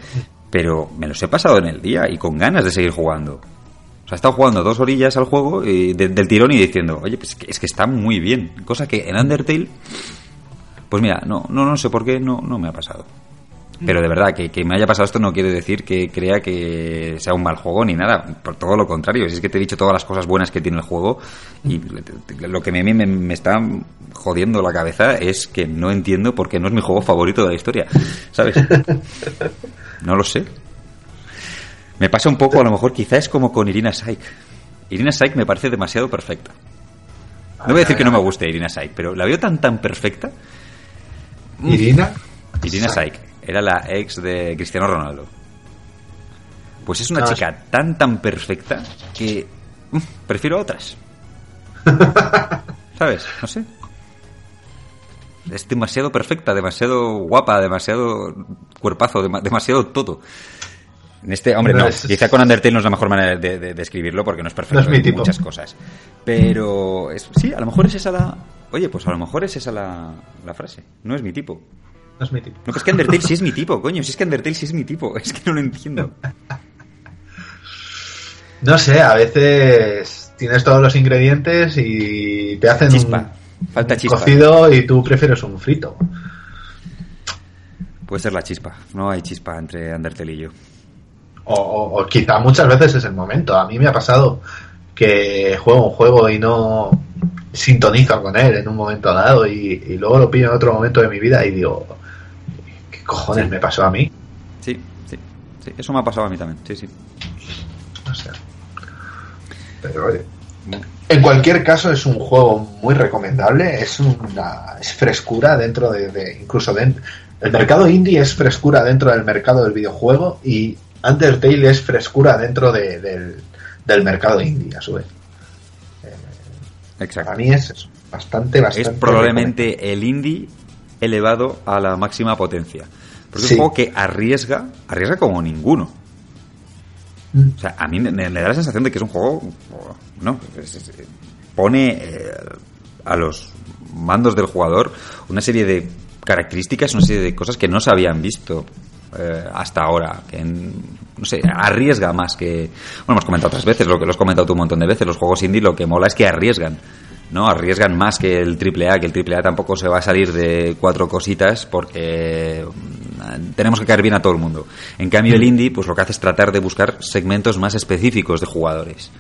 Pero me los he pasado en el día y con ganas de seguir jugando. O sea, he estado jugando dos orillas al juego y de, del tirón y diciendo, oye, pues es que, es que está muy bien. Cosa que en Undertale, pues mira, no, no, no sé por qué no, no me ha pasado. Pero de verdad, que, que, me haya pasado esto no quiere decir que crea que sea un mal juego ni nada. Por todo lo contrario. Si es que te he dicho todas las cosas buenas que tiene el juego y lo que me, me, me está jodiendo la cabeza es que no entiendo por qué no es mi juego favorito de la historia. ¿Sabes? No lo sé. Me pasa un poco, a lo mejor quizá es como con Irina Saik. Irina Saik me parece demasiado perfecta. No voy a decir que no me guste Irina Saik, pero la veo tan tan perfecta. ¿Irina? Irina Saik. Era la ex de Cristiano Ronaldo. Pues es una chica tan tan perfecta que prefiero otras. ¿Sabes? No sé. Es demasiado perfecta, demasiado guapa, demasiado cuerpazo, dema- demasiado todo. En este, hombre, No, no. es- Quizá con Undertale no es la mejor manera de, de- de escribirlo porque no es perfecto No es mi en tipo. muchas cosas. Pero es- sí, a lo mejor es esa la. Oye, pues a lo mejor es esa la, la frase. No es mi tipo. No es mi tipo. No, pero es que Undertale sí es mi tipo, coño. Si es que Undertale sí es mi tipo. Es que no lo entiendo. No sé, a veces tienes todos los ingredientes y te hacen Chispa. Falta un chispa. cocido y tú prefieres un frito. Puede ser la chispa. No hay chispa entre Undertale y yo. O, o- o quizá muchas veces es el momento. A mí me ha pasado que juego un juego y no sintonizo con él en un momento dado y, y luego lo pillo en otro momento de mi vida y digo, ¿qué cojones Sí. me pasó a mí? Sí, sí. sí. Eso me ha pasado a mí también. Sí, sí. No sé. Pero oye. En cualquier caso es un juego muy recomendable, es una es frescura dentro de, de- incluso dentro el mercado indie es frescura dentro del mercado del videojuego y Undertale es frescura dentro de- del, del mercado indie a su vez. Exacto. Para mí es bastante, bastante. Es probablemente el indie elevado a la máxima potencia. Porque es un juego que arriesga, arriesga como ninguno. Mm. O sea, a mí me, me da la sensación de que es un juego, no, es- es- pone eh, a los mandos del jugador una serie de características, una serie de cosas que no se habían visto eh, hasta ahora, que en- no sé, arriesga más que, bueno, hemos comentado otras veces, lo que lo has comentado tú un montón de veces, los juegos indie lo que mola es que arriesgan. ¿No? Arriesgan más que el AAA, que el AAA tampoco se va a salir de cuatro cositas porque mm, tenemos que caer bien a todo el mundo. En cambio, el indie, pues lo que hace es tratar de buscar segmentos más específicos de jugadores.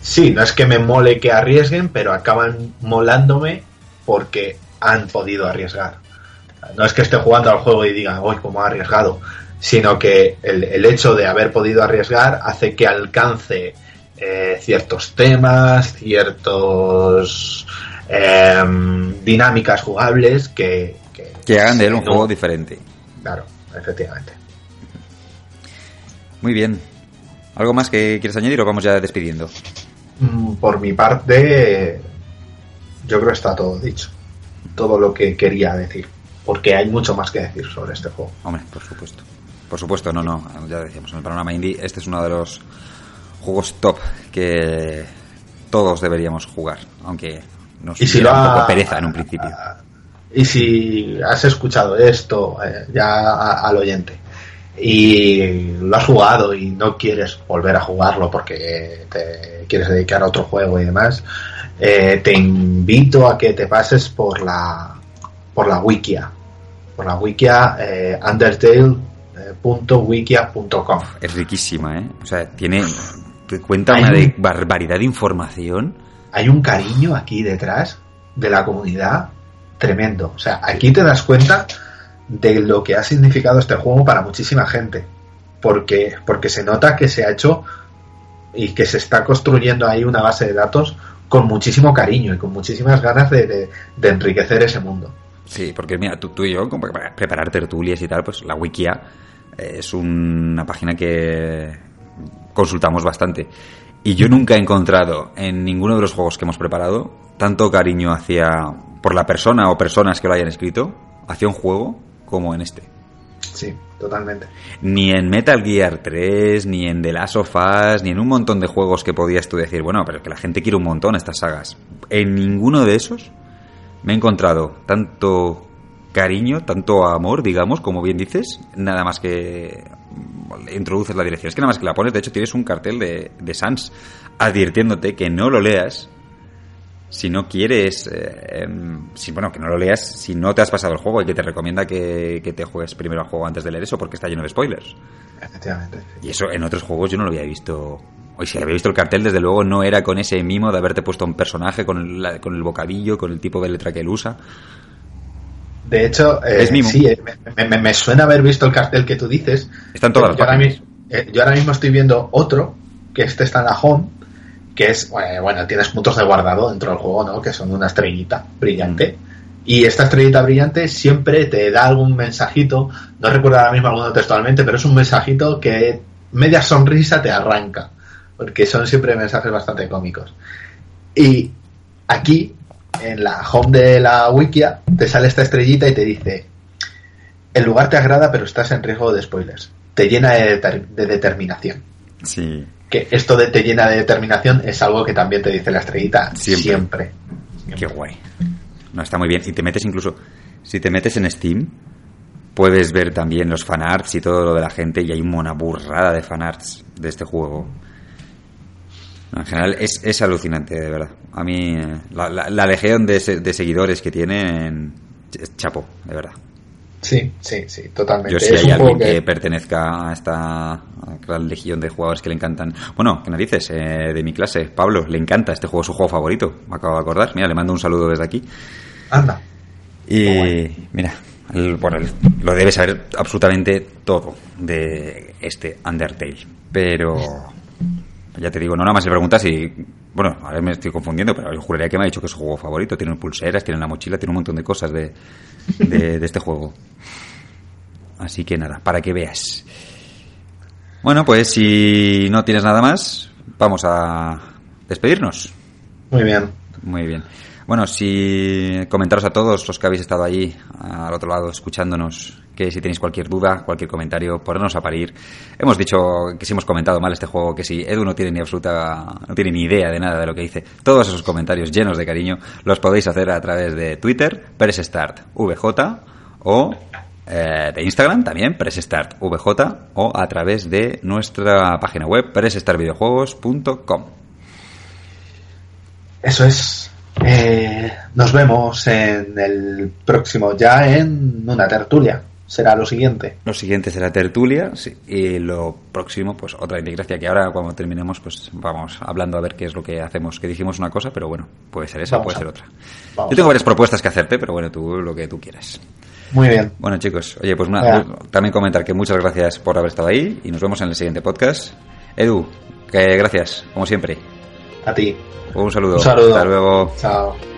Sí, no es que me mole que arriesguen, pero acaban molándome porque han podido arriesgar. No es que esté jugando al juego y diga, uy, cómo ha arriesgado, sino que el hecho de haber podido arriesgar hace que alcance eh, ciertos temas, ciertos em, dinámicas jugables que, que, Que hagan de él un no- juego diferente. Claro, efectivamente. Muy bien. ¿Algo más que quieres añadir o vamos ya despidiendo? Mm, Por mi parte, yo creo que está todo dicho. Todo lo que quería decir. Porque hay mucho más que decir sobre este juego. Hombre, por supuesto. Por supuesto, no, no. Ya decíamos, en el panorama indie, este es uno de los juegos top que todos deberíamos jugar. Aunque nos Y si lo un ha- poco pereza en un principio. Y si has escuchado esto eh, ya a- al oyente y lo has jugado y no quieres volver a jugarlo porque te quieres dedicar a otro juego y demás, eh, te invito a que te pases por la por la wikia, por la wikia eh, undertale.wikia.com. Es riquísima, ¿eh? O sea, tiene. Cuenta una de barbaridad de información. Hay un cariño aquí detrás de la comunidad tremendo. O sea, aquí te das cuenta de lo que ha significado este juego para muchísima gente. Porque, porque se nota que se ha hecho y que se está construyendo ahí una base de datos con muchísimo cariño y con muchísimas ganas de, enriquecer ese mundo. Sí, porque mira, tú, tú y yo, como para preparar tertulias y tal, pues la Wikia es una página que consultamos bastante. Y yo nunca he encontrado en ninguno de los juegos que hemos preparado tanto cariño hacia por la persona o personas que lo hayan escrito hacia un juego como en este. Sí, totalmente. Ni en Metal Gear 3, ni en The Last of Us, ni en un montón de juegos que podías tú decir, bueno, pero que la gente quiere un montón estas sagas. En ninguno de esos me he encontrado tanto cariño, tanto amor, digamos, como bien dices, nada más que introduces la dirección. Es que nada más que la pones, de hecho tienes un cartel de, de Sans advirtiéndote que no lo leas si no quieres, eh, em, si, bueno, que no lo leas si no te has pasado el juego y que te recomienda que, te juegues primero el juego antes de leer eso porque está lleno de spoilers. Efectivamente. Y eso en otros juegos yo no lo había visto. Hoy si había visto el cartel, desde luego no era con ese mimo de haberte puesto un personaje con el, con el bocadillo, con el tipo de letra que él usa. De hecho, eh, sí, eh, me, suena haber visto el cartel que tú dices. Están todas yo, ahora mismo, yo ahora mismo estoy viendo otro, que este está en la home, que es, bueno, tienes puntos de guardado dentro del juego, ¿no? Que son una estrellita brillante. Y esta estrellita brillante siempre te da algún mensajito, no recuerdo ahora mismo alguno textualmente, pero es un mensajito que media sonrisa te arranca, porque son siempre mensajes bastante cómicos. Y aquí, en la home de la wikia, te sale esta estrellita y te dice, el lugar te agrada, pero estás en riesgo de spoilers. Te llena de, de determinación. Sí que esto de te llena de determinación es algo que también te dice la estrellita siempre. Qué guay. No, está muy bien. Y te metes incluso, si te metes en Steam, puedes ver también los fanarts y todo lo de la gente y hay una burrada de fanarts de este juego. En general es, es, alucinante, de verdad. A mí, eh, la, la, legión de, de, seguidores que tienen es chapo, de verdad. Sí, sí, sí, totalmente. Yo si hay alguien que... pertenezca a esta gran legión de jugadores que le encantan. Bueno, ¿qué narices? Eh, de mi clase, Pablo, le encanta este juego, es su juego favorito. Me acabo de acordar. Mira, le mando un saludo desde aquí. Anda. Y mira, bueno, lo debe saber absolutamente todo de este Undertale. Pero ya te digo, no nada más le preguntas y. Bueno, ahora me estoy confundiendo, pero yo juraría que me ha dicho que es su juego favorito. Tiene pulseras, tiene la mochila, tiene un montón de cosas de, de, este juego. Así que nada, para que veas. Bueno, pues si no tienes nada más, vamos a despedirnos. Muy bien. Muy bien. Bueno, si comentaros a todos los que habéis estado allí al otro lado escuchándonos que si tenéis cualquier duda, cualquier comentario, ponernos a parir. Hemos dicho que si hemos comentado mal este juego, que si Edu no tiene ni absoluta, no tiene ni idea de nada de lo que dice, todos esos comentarios llenos de cariño los podéis hacer a través de Twitter, VJ o eh, de Instagram también, VJ o a través de nuestra página web, presestarvideojuegos.com. Eso es. Eh, nos vemos en el próximo, ya en una tertulia será lo siguiente. Lo siguiente será tertulia y lo próximo, pues otra integración que ahora cuando terminemos, pues vamos hablando a ver qué es lo que hacemos. Que dijimos una cosa, pero bueno, puede ser esa, puede ser otra. Yo tengo varias propuestas que hacerte, pero bueno, tú lo que tú quieras. Muy bien. Bueno, chicos, oye, pues nada, también comentar que muchas gracias por haber estado ahí y nos vemos en el siguiente podcast. Edu, que gracias, como siempre. A ti. Un saludo. Un saludo. Hasta luego. Chao.